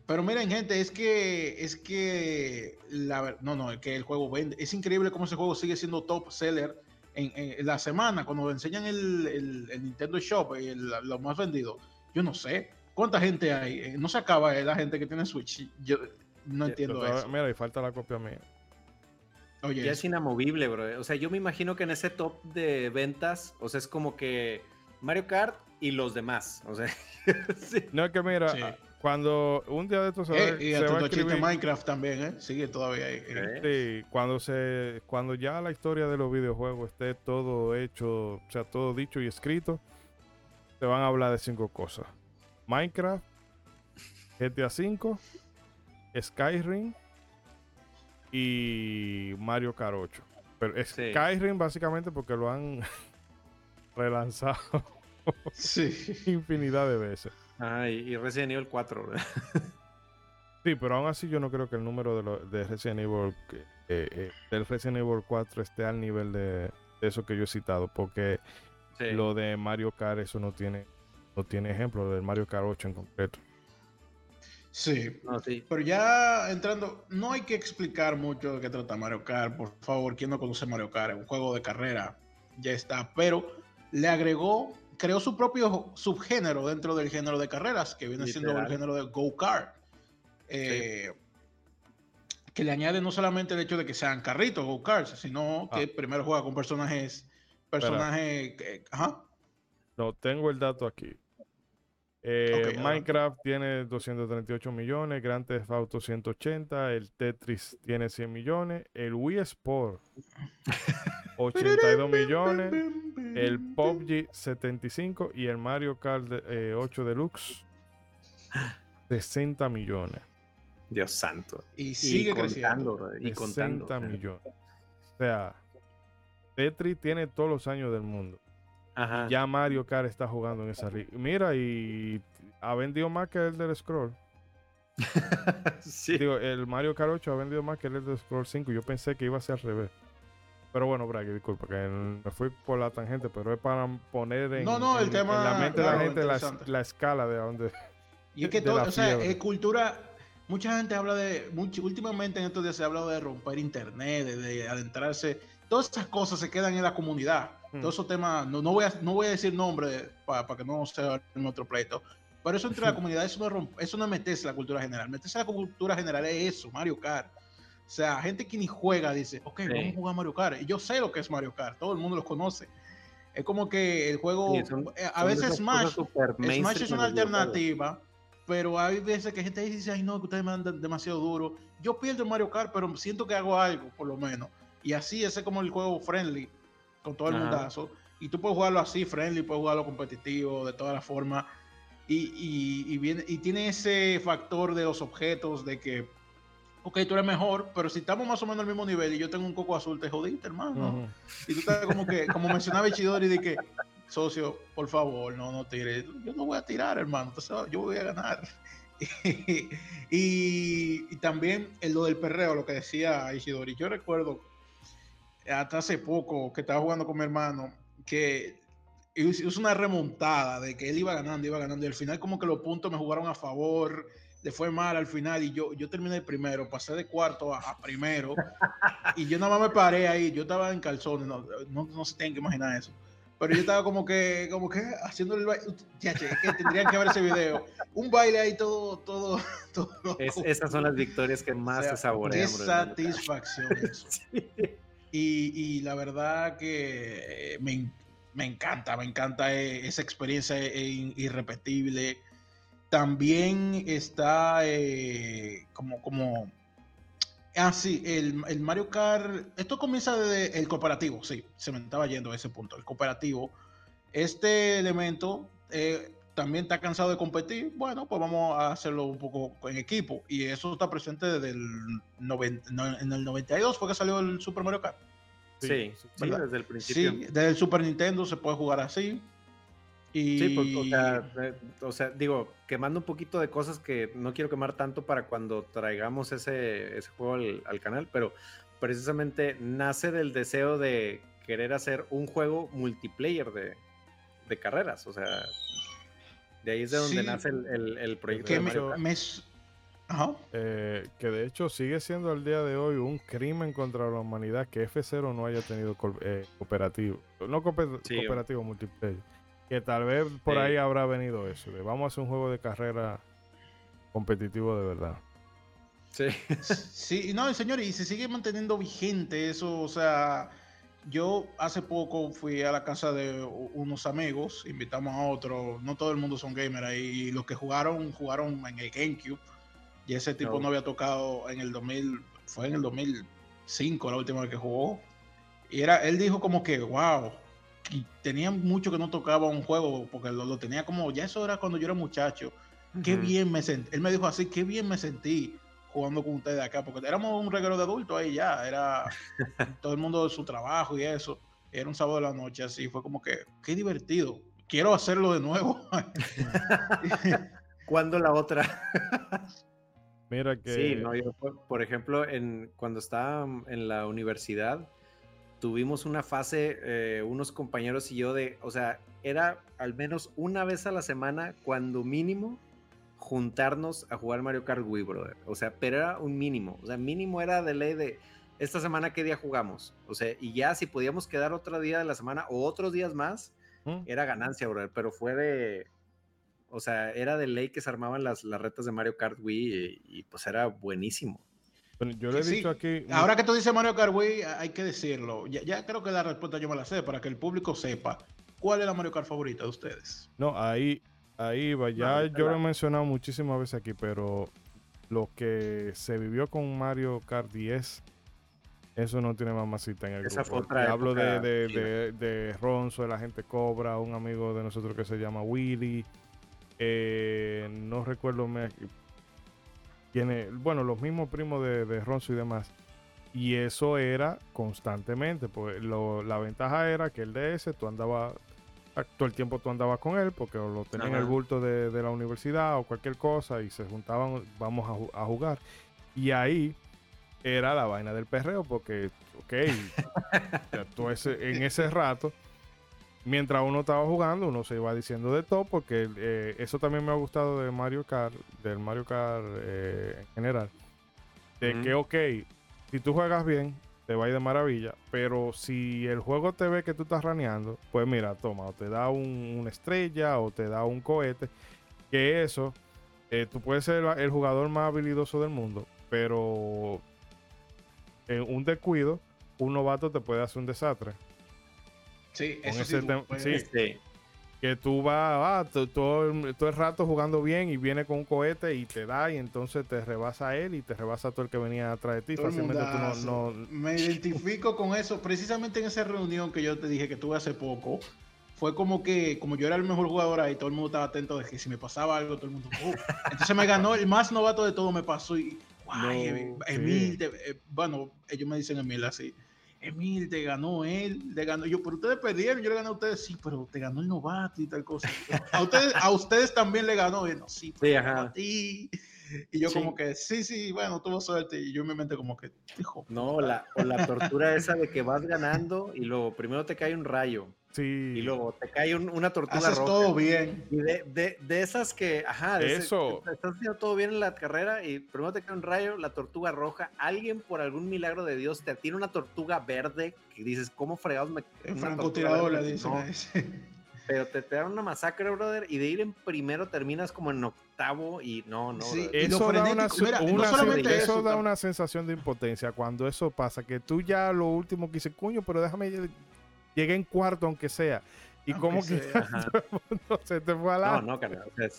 Pero miren, gente, es que es que la no, no, es que el juego vende. Es increíble cómo ese juego sigue siendo top seller en, en la semana cuando enseñan el, el- el Nintendo Shop y el- lo más vendido. Yo no sé cuánta gente hay. Eh, No se acaba eh, la gente que tiene Switch. Yo no entiendo Pero, eso. Mira, y falta la copia mía. Oye, Ya es inamovible, bro. O sea, yo me imagino que en ese top de ventas, o sea, es como que Mario Kart y los demás. O sea, [laughs] sí. No es que mira, Sí. Cuando un día de estos se, va- Eh, y se va a escribir, Minecraft también, ¿eh? Sigue todavía ahí. eh. Sí, cuando se, cuando ya la historia de los videojuegos esté todo hecho, o sea, todo dicho y escrito, te van a hablar de cinco cosas: Minecraft, GTA V, Skyrim y Mario Kart 8. Pero Sí. Skyrim básicamente porque lo han [laughs] relanzado Sí. [laughs] infinidad de veces. Ah, y, y Resident Evil 4, bro. [laughs] Sí, pero aún así yo no creo que el número de, lo- de Resident Evil eh, eh, del Resident Evil 4 esté al nivel de, de eso que yo he citado, porque Sí. lo de Mario Kart eso no tiene no tiene ejemplo, lo del Mario Kart 8 en concreto. Sí. No, sí. Pero ya entrando, no hay que explicar mucho de qué trata Mario Kart. Por favor, ¿quién no conoce Mario Kart? Es un juego de carrera, ya está. Pero le agregó, creó su propio subgénero dentro del género de carreras, que viene siendo el género de go-kart. Eh, Que le añade no solamente el hecho de que sean carritos, go-karts, sino que Ah. primero juega con personajes, personajes, que- ajá. No, tengo el dato aquí. Eh. Minecraft tiene 238 millones, Grand Theft Auto 180, el Tetris tiene 100 millones, el Wii Sport [laughs] 82 millones, el PUBG 75 y el Mario Kart de- eh, 8 Deluxe 60 millones. Dios santo. Y Y sigue contando, creciendo. bro, y 60 contando. o sea. millones. O sea, Tetris tiene todos los años del mundo. Ajá. Ya Mario Kart está jugando en esa liga. Mira, y ha vendido más que el del Scroll. [laughs] sí. Digo, el Mario Kart 8 ha vendido más que el del Scroll 5. Yo pensé que iba a ser al revés. Pero bueno, Bragi, disculpa, que me fui por la tangente, pero es para poner en, No, no, el en- tema, en la mente de la gente la, escala de dónde. Y es que todo, o sea, es cultura. Mucha gente habla de. mucho- últimamente en estos días se ha hablado de romper internet, de, de adentrarse. Todas esas cosas se quedan en la comunidad. Hmm. Todos esos temas. No, no, voy, a, no voy a decir nombre para que no sea en otro pleito. Pero eso entre la [laughs] comunidad, eso no, romp- eso no meterse la cultura general. Meterse la cultura general es eso, Mario Kart. O sea, gente que ni juega dice, ok, Sí. vamos a jugar Mario Kart. Y yo sé lo que es Mario Kart, todo el mundo lo conoce. Es como que el juego, Sí, son- eh, a veces Smash, Smash es una alternativa, pero hay veces que gente dice, ay no, que ustedes me dan demasiado duro. Yo pierdo Mario Kart, pero siento que hago algo, por lo menos. Y así ese es como el juego friendly, con todo el Ajá. mundazo. Y tú puedes jugarlo así, friendly, puedes jugarlo competitivo, de todas las formas. Y, y, y, viene, y tiene ese factor de los objetos, de que, ok, tú eres mejor, pero si estamos más o menos al mismo nivel y yo tengo un coco azul, te jodiste, hermano. Ujú. Y tú estás como que, como mencionaba Ichidori, de que, socio, por favor, no, no tires. Yo no voy a tirar, hermano, sabes, yo voy a ganar. [laughs] y, y también lo del perreo, lo que decía Ishidori, yo recuerdo hasta hace poco que estaba jugando con mi hermano, que hizo una remontada de que él iba ganando, iba ganando, y al final como que los puntos me jugaron a favor, le fue mal al final, y yo, yo terminé primero, pasé de cuarto a, primero, [laughs] y yo nada más me paré ahí, yo estaba en calzones, no, no, no se tienen que imaginar eso. Pero yo estaba como que, como que haciendo el baile. Ya, che, que tendrían que ver ese video. Un baile ahí todo, todo, [laughs] todo. esas son las victorias que más se saborean. Qué satisfacción eso. [laughs] y, la verdad que me, me encanta, me encanta eh, esa experiencia eh, irrepetible. También está eh, como, como, ah, sí, el, el, Mario Kart, esto comienza desde el cooperativo, sí, se me estaba yendo a ese punto, el cooperativo. Este elemento también está cansado de competir, bueno, pues vamos a hacerlo un poco en equipo. Y eso está presente desde el, en el 92, fue que salió el Super Mario Kart. Sí, desde el principio. Sí, desde el Super Nintendo se puede jugar así. Y... Sí, pues, o, sea, eh, o sea, digo, quemando un poquito de cosas que no quiero quemar tanto para cuando traigamos ese, ese juego al, canal, pero precisamente nace del deseo de querer hacer un juego multiplayer de, de carreras. O sea, de ahí es de donde nace el, el, proyecto. de me, eh, que de hecho sigue siendo al día de hoy un crimen contra la humanidad que F0 no haya tenido eh, cooperativo, no cooperativo multiplayer. Que tal vez por ahí habrá venido eso, de vamos a hacer un juego de carrera competitivo de verdad. Sí. sí, no, señor, y se sigue manteniendo vigente eso, o sea, yo hace poco fui a la casa de unos amigos, invitamos a otro, no todo el mundo son gamers ahí, y los que jugaron, jugaron en el GameCube y ese tipo no. había tocado en el 2000, fue en el 2005 la última vez que jugó. Y era, él dijo como que, wow, tenía mucho que no tocaba un juego, porque lo, tenía como, ya eso era cuando yo era muchacho. Qué bien me sentí, él me dijo así, qué bien me sentí jugando con ustedes acá, porque éramos un reguero de adultos ahí ya, era [laughs] todo el mundo de su trabajo y eso. Era un sábado de la noche así, fue como que, qué divertido, quiero hacerlo de nuevo. [laughs] ¿Cuándo la otra? [laughs] Mira que. Sí, no, yo, por ejemplo, en, cuando estaba en la universidad, tuvimos una fase, eh, unos compañeros y yo, de. O sea, era al menos una vez a la semana, cuando mínimo, juntarnos a jugar Mario Kart Wii, brother. O sea, pero era un mínimo. O sea, mínimo era de ley de. Esta semana, ¿qué día jugamos? O sea, y ya si podíamos quedar otro día de la semana o otros días más, ¿Mm? era ganancia, brother. Pero fue de o sea, era de ley que se armaban las, las retas de Mario Kart Wii y, pues era buenísimo. Bueno, yo le he dicho aquí. Ahora que tú dices Mario Kart Wii, hay que decirlo. Ya, creo que la respuesta yo me la sé para que el público sepa. ¿Cuál es la Mario Kart favorita de ustedes? No, ahí, ahí va. Ya yo lo he mencionado muchísimas veces aquí, pero lo que se vivió con Mario Kart 10, eso no tiene mamacita en el Esa grupo. Hablo de, de, de, de, Ronzo, de la gente Cobra, un amigo de nosotros que se llama Willy. Eh, no recuerdo tiene, bueno, los mismos primos de, de Ronzo y demás. Y eso era constantemente. Pues la ventaja era que el DS tú andabas, todo el tiempo tú andabas con él porque lo tenían en el bulto de, la universidad o cualquier cosa y se juntaban, vamos a, jugar. Y ahí era la vaina del perreo porque, ok, [laughs] en ese rato mientras uno estaba jugando, uno se iba diciendo de todo, porque eh, eso también me ha gustado de Mario Kart, del Mario Kart eh, en general. De que, ok, si tú juegas bien, te va a ir de maravilla, pero si el juego te ve que tú estás raneando, pues mira, toma, o te da una estrella o te da un cohete, que eso, eh, tú puedes ser el jugador más habilidoso del mundo, pero en un descuido, un novato te puede hacer un desastre. Sí, eso sí, sí, Que tú vas ah, todo, el rato jugando bien y viene con un cohete y te da y entonces te rebasa él y te rebasa todo el que venía atrás de ti. Fácilmente tú no, Me identifico con eso. Precisamente en esa reunión que yo te dije que tuve hace poco, fue como que, como yo era el mejor jugador ahí, todo el mundo estaba atento de que si me pasaba algo, todo el mundo. Uh". Entonces me ganó, el más novato de todo me pasó y. Emil, eh, bueno, ellos me dicen Emil así. Emil, te ganó él, te ganó yo, pero ustedes perdieron, yo le gané a ustedes, sí, pero te ganó el novato y tal cosa. A ustedes, a ustedes también le ganó, no, sí, pero a ti. Y yo Sí. como que, sí, sí, bueno, tuvo suerte. Y yo en mi mente como que, hijo. No, la, o la tortura esa de que vas ganando y luego primero te cae un rayo Sí. y luego te cae un- una tortuga Haces roja. todo bien. Y de, de, de esas que, ajá, de ese- Eso. que estás haciendo todo bien en la carrera y primero te cae un rayo, la tortuga roja, alguien por algún milagro de Dios te atira una tortuga verde que dices, ¿cómo fregados me En una francotirador tortuga le verde? dicen No, a ese. pero te, te dan una masacre, brother, y de ir en primero terminas como en octavo y no, no. Sí, Eso da, una, mira, una no solamente sen- eso eso, da una sensación de impotencia cuando eso pasa, que tú ya lo último que dices, coño, pero déjame llegué en cuarto aunque sea. Y Aunque como que sea. [laughs] Ajá. no se te fue a la... No, no, carnal. o sea,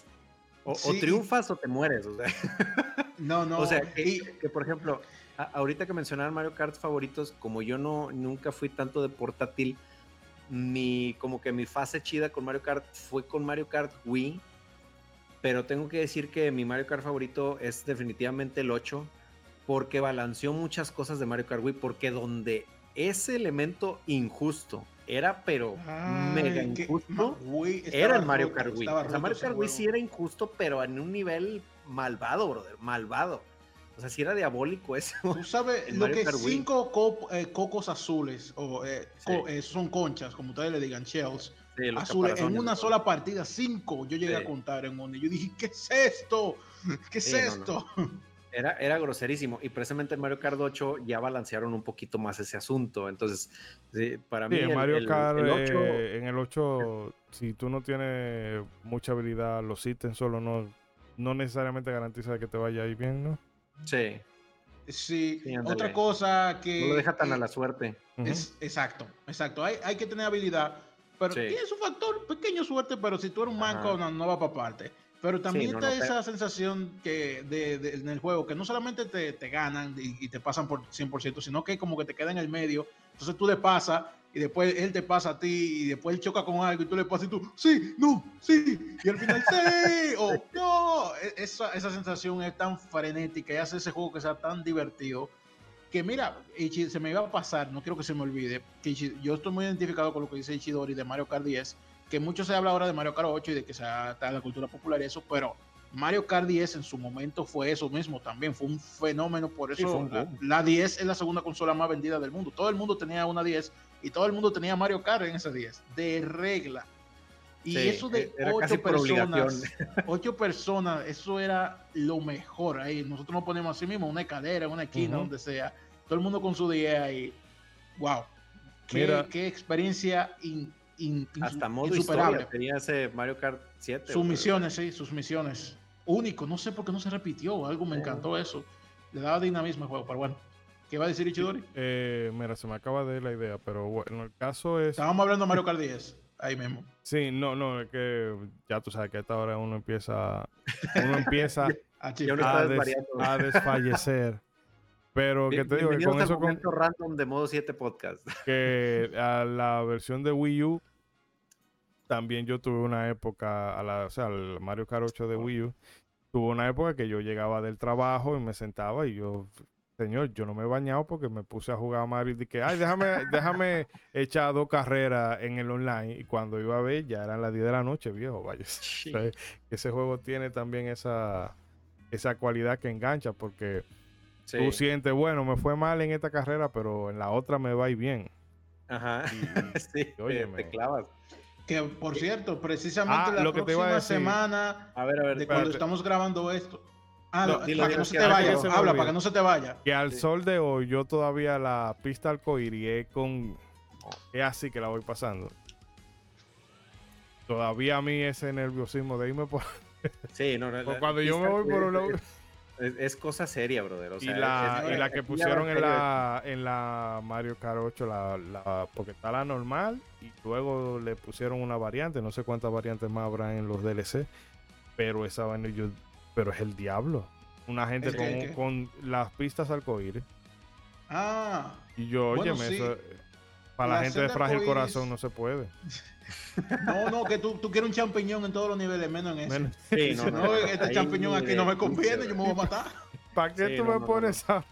o, o Sí, y- triunfas o te mueres. O sea, [laughs] No, no. o sea, que, y- que, por ejemplo, a- ahorita que mencionaban Mario Kart favoritos, como yo no nunca fui tanto de portátil, mi como que mi fase chida con Mario Kart fue con Mario Kart Wii, pero tengo que decir que mi Mario Kart favorito es definitivamente el 8 porque balanceó muchas cosas de Mario Kart Wii, porque donde ese elemento injusto era pero mega Ay, que- injusto, era el Mario Kart Wii. O sea, Mario Kart Wii sí era injusto, pero en un nivel malvado, brother, malvado. O sea, sí era diabólico [laughs] eso. Tú sabes lo que Kart cinco co- eh, cocos azules, o eh, co- Sí. eh, son conchas, como ustedes le digan, shells, Sí, azules, en una sola partida, cinco, yo llegué Sí. a contar en. Y yo dije, ¿qué es esto? ¿Qué es Sí, no, no. [laughs] Era, era groserísimo. Y precisamente en Mario Kart 8 ya balancearon un poquito más ese asunto. Entonces, sí, para mí. Sí, en el- Mario el- Kart, el 8 eh, en el 8, [laughs] si tú no tienes mucha habilidad, los ítems solo no, no necesariamente garantiza que te vaya a ir bien, ¿no? Sí, Sí, Sí, otra cosa que... no lo deja tan que a la suerte. Es, exacto, exacto. Hay, hay que tener habilidad, pero Sí. tiene su factor, pequeño suerte, pero si tú eres un manco, no, no va para parte. Pero también no, está no, esa sensación que de, de- en el juego, que no solamente te, te ganan y, y te pasan por 100%, sino que como que te queda en el medio. Entonces tú le pasas y después él te pasa a ti y después él choca con algo y tú le pasas y tú, sí, no, sí, y al final sí, [laughs] o no. E- Esa, esa sensación es tan frenética y hace ese juego que sea tan divertido que mira, Ichi- se me iba a pasar, no quiero que se me olvide, que Ichi- yo estoy muy identificado con lo que dice Ichidori de Mario Kart 10, que mucho se habla ahora de Mario Kart 8 y de que se está en la cultura popular y eso, pero Mario Kart 10 en su momento fue eso mismo también, fue un fenómeno, por Sí, eso un la, la 10 es la segunda consola más vendida del mundo, todo el mundo tenía una 10 y todo el mundo tenía Mario Kart en esa 10, de regla. Y Sí, eso de casi ocho personas, [laughs] ocho personas, eso era lo mejor ahí. Nosotros nos ponemos así mismo, una escalera, una esquina, Ujú. donde sea. Todo el mundo con su 10 ahí. Wow. Qué, Mira. qué experiencia in- in- Hasta modo insuperable. historia tenía ese Mario Kart 7. Sus misiones, sí, sus misiones. Único, no sé por qué no se repitió. Algo me encantó eso. Le daba dinamismo al juego, pero bueno. ¿Qué va a decir Ichidori? Eh, mira, se me acaba de ir la idea, pero bueno, el caso es... Estábamos hablando de Mario Kart 10. Ahí mismo. Sí, no, no, es que ya tú sabes que a esta hora uno empieza, uno empieza [laughs] des- a desfallecer. Pero que te digo que con al eso, con, random de modo 7 podcast. [laughs] que a la versión de Wii U, también yo tuve una época, a la, o sea, el Mario Kart 8 de Wii U, tuve una época que yo llegaba del trabajo y me sentaba y yo, señor, yo no me he bañado porque me puse a jugar a Mario y dije, ay, déjame, [laughs] déjame echar dos carreras en el online. Y cuando iba a ver, ya eran las 10 de la noche, viejo, vaya. Sí. [laughs] O sea, ese juego tiene también esa, esa cualidad que engancha porque Sí. tú sientes, bueno, me fue mal en esta carrera, pero en la otra me va a ir bien. Ajá. Y- [laughs] sí, óyeme. te clavas. Que por cierto, precisamente Ah, la lo que te iba a próxima decir. semana A ver, a ver. de cuando estamos grabando esto. Ah, No, no, dilo, para que dilo, no se que te antes vaya. que se me Habla para que no se te vaya. Que al Sí. sol de hoy, yo todavía la pista arcoíris es con. Es así que la voy pasando. Todavía a mí ese nerviosismo de irme por. Sí, no, no, [laughs] cuando yo me voy por un lado. Es, es cosa seria, brother. O y la, es- y la que pusieron en la, en la Mario Kart 8, la, la- porque está la normal y luego le pusieron una variante, no sé cuántas variantes más habrá en los DLC, pero esa vaina yo, pero es el diablo. Una gente ¿El con, con las pistas arcoíris. Ah, Y yo, Bueno, óyeme, sí. eso, para la La gente de frágil corazón no se puede. [laughs] no, no, que tú, tú quieres un champiñón en todos los niveles, menos en ese. Sí, [laughs] no, no, no, este champiñón aquí no me conviene, yo me voy a matar. ¿Para qué Sí, tú no, me no, pones a...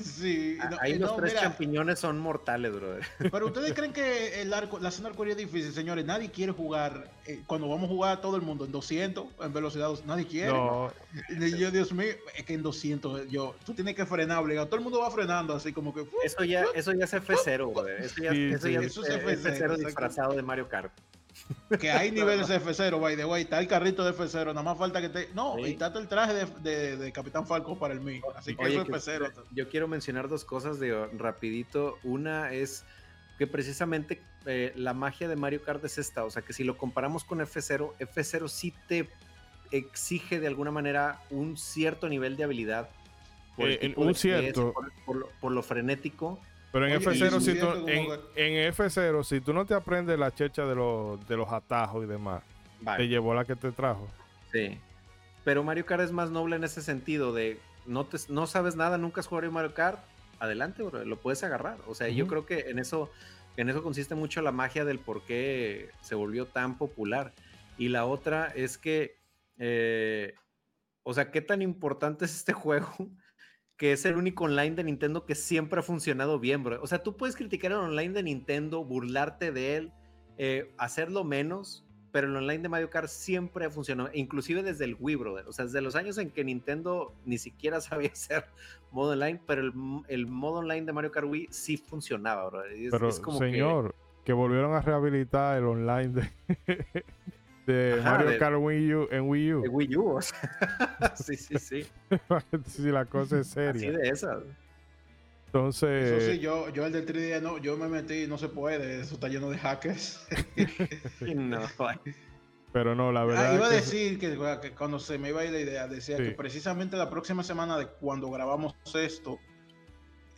Sí, no, Ahí eh, los no, tres mira, champiñones son mortales, brother. [laughs] Pero ustedes creen que el arco, la zona arcoíris es difícil, señores. Nadie quiere jugar. eh, cuando vamos a jugar todo el mundo en 200, en velocidad, nadie quiere. No, Y Yo, Dios mío, es que en 200, yo, tú tienes que frenar, obligado. Todo el mundo va frenando así como que. Eso ya, eso ya es F0, brother. Eso ya, Sí, eso sí. ya Eso es es eh, F0, F0 exacto. disfrazado de Mario Kart. Que hay [laughs] niveles de F0, by the way. Está el carrito de F0, nada más falta que te. No, Sí. y está el traje de, de- de Capitán Falco para el mí. Así que Oye, eso es F0. Yo quiero mencionar dos cosas de rapidito. Una es que precisamente eh, la magia de Mario Kart es esta, o sea que si lo comparamos con F0, F0 sí te exige de alguna manera un cierto nivel de habilidad. Eh, un cierto. Por, por lo, por lo frenético. Pero en Oye, F0, y si tú, en, en F0, si tú no te aprendes la checha de los, de los atajos y demás, Vale. te llevó la que te trajo. Sí. Pero Mario Kart es más noble en ese sentido de no, te, no sabes nada, nunca has jugado Mario Kart, adelante, bro, lo puedes agarrar. O sea, yo creo que en eso, en eso consiste mucho la magia del por qué se volvió tan popular. Y la otra es que, eh, o sea, qué tan importante es este [laughs] juego que es el único online de Nintendo que siempre ha funcionado bien, bro. O sea, tú puedes criticar el online de Nintendo, burlarte de él, eh, hacerlo menos, pero el online de Mario Kart siempre ha funcionado, inclusive desde el Wii, brother. O sea, desde los años en que Nintendo ni siquiera [laughs] sabía hacer modo online, pero el, el modo online de Mario Kart Wii sí funcionaba, brother. Es- Pero, es como que- señor, que... volvieron a rehabilitar el online de, [laughs] de Ajá, Mario de- Kart Wii U, en Wii U. de Wii U, o sea, [laughs] sí, sí, sí. [laughs] si la cosa es Así seria. de esas. Entonces, Eso sí, yo, yo el del 3D no, yo me metí, no se puede, eso está lleno de hackers. [laughs] No, pero no, la verdad Ah, iba a decir que, que cuando se me iba a ir la idea, decía Sí. que precisamente la próxima semana de cuando grabamos esto,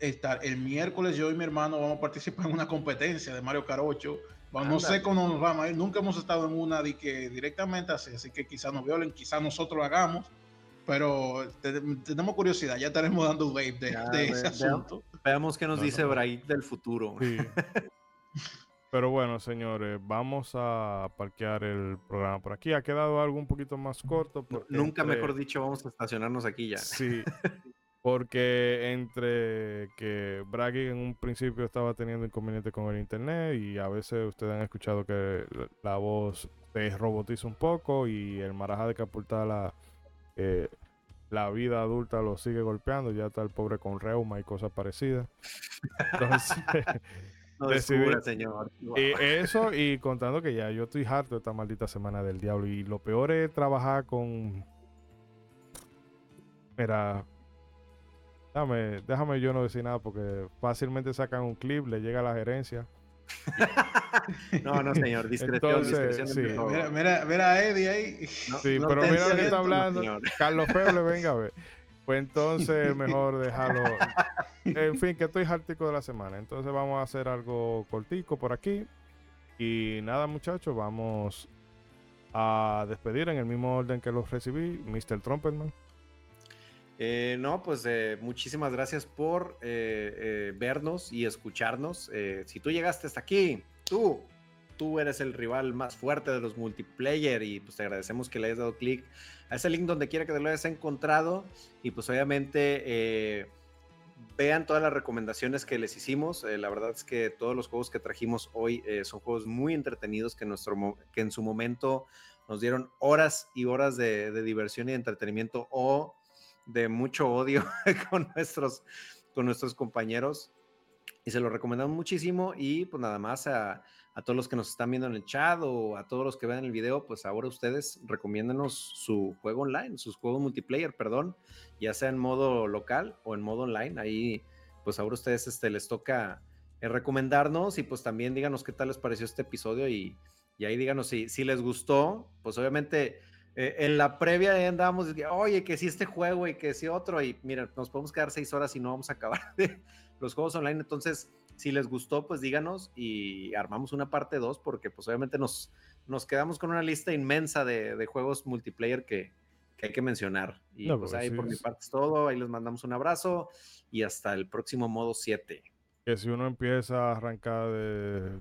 estar el miércoles yo y mi hermano vamos a participar en una competencia de Mario Kart 8. Bueno, no sé cómo nos vamos a ir, nunca hemos estado en una de que directamente así, así que quizás nos violen, quizás nosotros lo hagamos, pero te- tenemos curiosidad, ya estaremos dando wave de, Ya, de ve- ese asunto. Veamos qué nos No, dice no. Braid del futuro. Sí. [laughs] Pero bueno, señores, vamos a parquear el programa por aquí. Ha quedado algo un poquito más corto. Nunca entre- mejor dicho, vamos a estacionarnos aquí ya. Sí. [laughs] Porque entre que Bragi en un principio estaba teniendo inconvenientes con el internet y a veces ustedes han escuchado que la- la voz se robotiza un poco y el maraja de Capultala eh, la vida adulta lo sigue golpeando, ya está el pobre con reuma y cosas parecidas. Entonces, [laughs] No descubra, señor. y eso y contando que ya yo estoy harto de esta maldita semana del diablo y lo peor es trabajar con... Mira, déjame, déjame yo no decir nada porque fácilmente sacan un clip, le llega a la gerencia. [laughs] No, no, señor. Discreción, Entonces, discreción. sí. Mira, mira, mira a Eddie ahí. No- Sí, no pero mira lo que está hablando. señor. Carlos Feo le [laughs] venga a ver. Pues entonces mejor dejarlo. En fin, que estoy hartico de la semana. Entonces vamos a hacer algo cortico por aquí. Y nada, muchachos, vamos a despedir en el mismo orden que los recibí. Mr. Trumpetman. Eh, no, pues eh, muchísimas gracias por eh, vernos y escucharnos. Si tú llegaste hasta aquí, tú, tú eres el rival más fuerte de los multiplayer y pues te agradecemos que le hayas dado clic a ese link donde quiera que te lo hayas encontrado y pues obviamente vean todas las recomendaciones que les hicimos. La verdad es que todos los juegos que trajimos hoy son juegos muy entretenidos que, nuestro, que en su momento nos dieron horas y horas de, de diversión y de entretenimiento o de mucho odio [laughs] con nuestros, con nuestros compañeros. Y se lo recomendamos muchísimo. Y pues nada más a, a todos los que nos están viendo en el chat o a todos los que vean el video, pues ahora ustedes recomiéndanos su juego online, sus juegos multiplayer, perdón, ya sea en modo local o en modo online. Ahí, pues ahora ustedes este, les toca eh, recomendarnos y pues también díganos qué tal les pareció este episodio y, y ahí díganos si, si les gustó, pues obviamente eh, en la previa ahí andábamos, oye, que si este juego y que si otro, y mira, nos podemos quedar seis horas y no vamos a acabar [laughs] de los juegos online, entonces si les gustó, pues díganos y armamos una parte 2 porque pues obviamente nos, nos quedamos con una lista inmensa de, de juegos multiplayer que, que hay que mencionar. Y No, pues pues ahí sí por mi parte es todo, ahí les mandamos un abrazo y hasta el próximo modo 7. Que si uno empieza a arrancar de,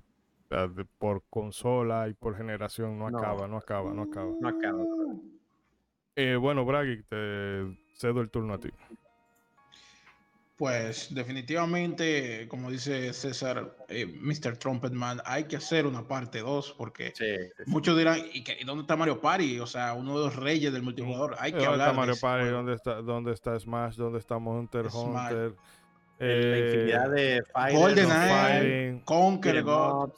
de- de- por consola y por generación, no No. acaba, no acaba, no acaba. No acaba. Eh, bueno, Bragi, te cedo el turno a ti. Pues definitivamente, como dice César, eh, Mr. Trumpetman, hay que hacer una parte 2 porque muchos dirán, ¿y, dónde está Mario Party? O sea, uno de los reyes del multijugador. Hay que ¿Dónde hablar está Mario Party? ¿Dónde está, ¿Dónde está Smash? ¿Dónde está Monster Hunter? la infinidad eh, de GoldenEye, Conquer God,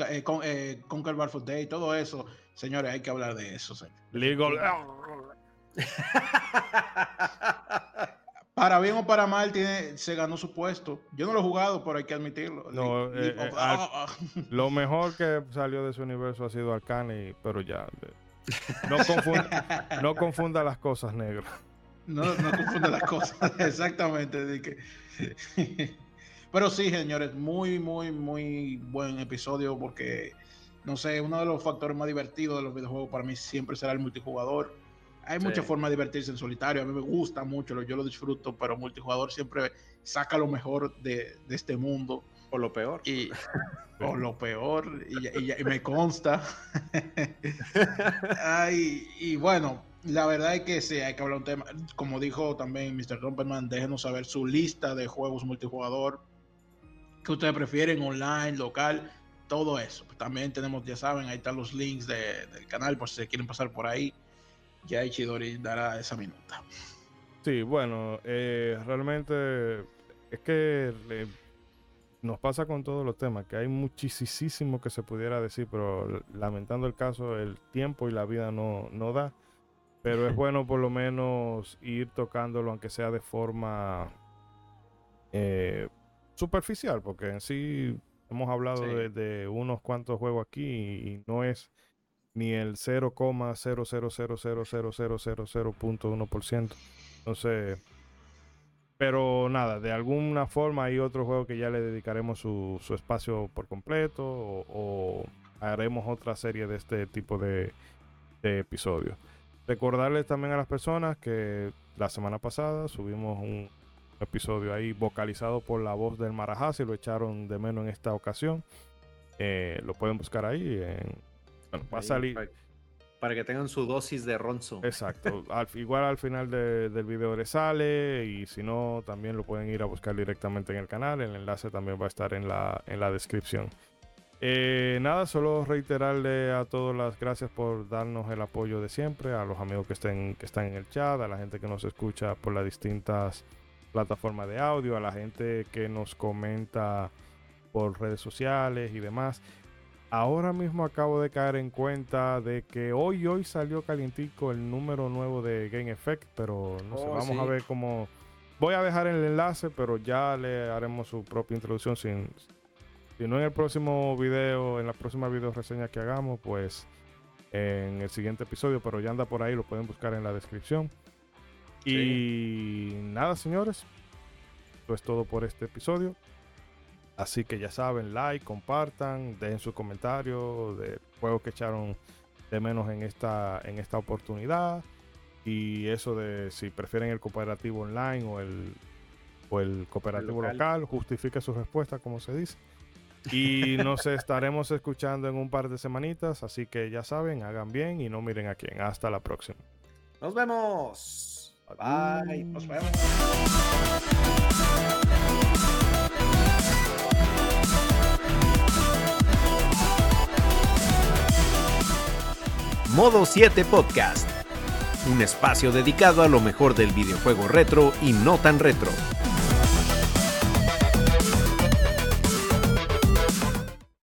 eh, eh, Conquer Bar Day, todo eso. Señores, hay que hablar de eso. Legal. para bien o para mal, tiene, se ganó su puesto. Yo no lo he jugado, pero hay que admitirlo. Eh, eh, ah, ah. lo mejor que salió de su universo ha sido Arcane, pero ya. No confunda, no confunda las cosas, negro. No, no confunda las cosas, [laughs] exactamente. Pero sí, señores, muy, muy, muy buen episodio porque, no sé, uno de los factores más divertidos de los videojuegos para mí siempre será el multijugador hay muchas formas de divertirse en solitario. A mí me gusta mucho, yo lo disfruto, pero multijugador siempre saca lo mejor de, este mundo. O lo peor. Y, [laughs] o lo peor, y, me consta. [laughs] y bueno, la verdad es que sí, hay que hablar un tema. Como dijo también Mr. Romperman, déjenos saber su lista de juegos multijugador que ustedes prefieren, online, local, todo eso. También tenemos, ya saben, ahí están los links del canal por si se quieren pasar por ahí ya Ichidori dará esa minuta. Sí, bueno, eh, realmente es que nos pasa con todos los temas, que hay muchísimo que se pudiera decir, pero lamentando el caso, el tiempo y la vida no, no da. Pero es [laughs] bueno por lo menos ir tocándolo, aunque sea de forma eh, superficial, porque en sí hemos hablado de, de, unos cuantos juegos aquí y no es ni el 0,0000000.1%. Entonces, pero nada, de alguna forma hay otro juego que ya le dedicaremos su, espacio por completo o, haremos otra serie de este tipo de, episodios. Recordarles también a las personas que la semana pasada subimos un episodio ahí vocalizado por la voz del Marajá, si lo echaron de menos en esta ocasión. Eh, lo pueden buscar ahí en bueno, va a salir. Para, que tengan su dosis de ronzo. Exacto. [laughs] igual al final del video le sale. Y si no, también lo pueden ir a buscar directamente en el canal. El enlace también va a estar en la, en la descripción. Eh, nada, solo reiterarle a todos las gracias por darnos el apoyo de siempre, a los amigos que estén que están en el chat, a la gente que nos escucha por las distintas plataformas de audio, a la gente que nos comenta por redes sociales y demás. Ahora mismo acabo de caer en cuenta de que hoy hoy salió calientico el número nuevo de Game Effect, pero no sé, oh, vamos a ver cómo. Voy a dejar el enlace, pero ya le haremos su propia introducción. Sin, si no en el próximo video, en la próxima video reseña que hagamos, pues en el siguiente episodio, pero ya anda por ahí, lo pueden buscar en la descripción. Y nada, señores, esto es todo por este episodio. Así que ya saben, like, compartan, dejen su comentario de juegos que echaron de menos en esta, en esta oportunidad. Y eso de si prefieren el cooperativo online o el, o el cooperativo local. justifique su respuesta, como se dice. Y [laughs] nos estaremos escuchando en un par de semanitas. Así que ya saben, hagan bien y no miren a quién. Hasta la próxima. Nos vemos. Bye. Vemos. Modo 7 Podcast, un espacio dedicado a lo mejor del videojuego retro y no tan retro.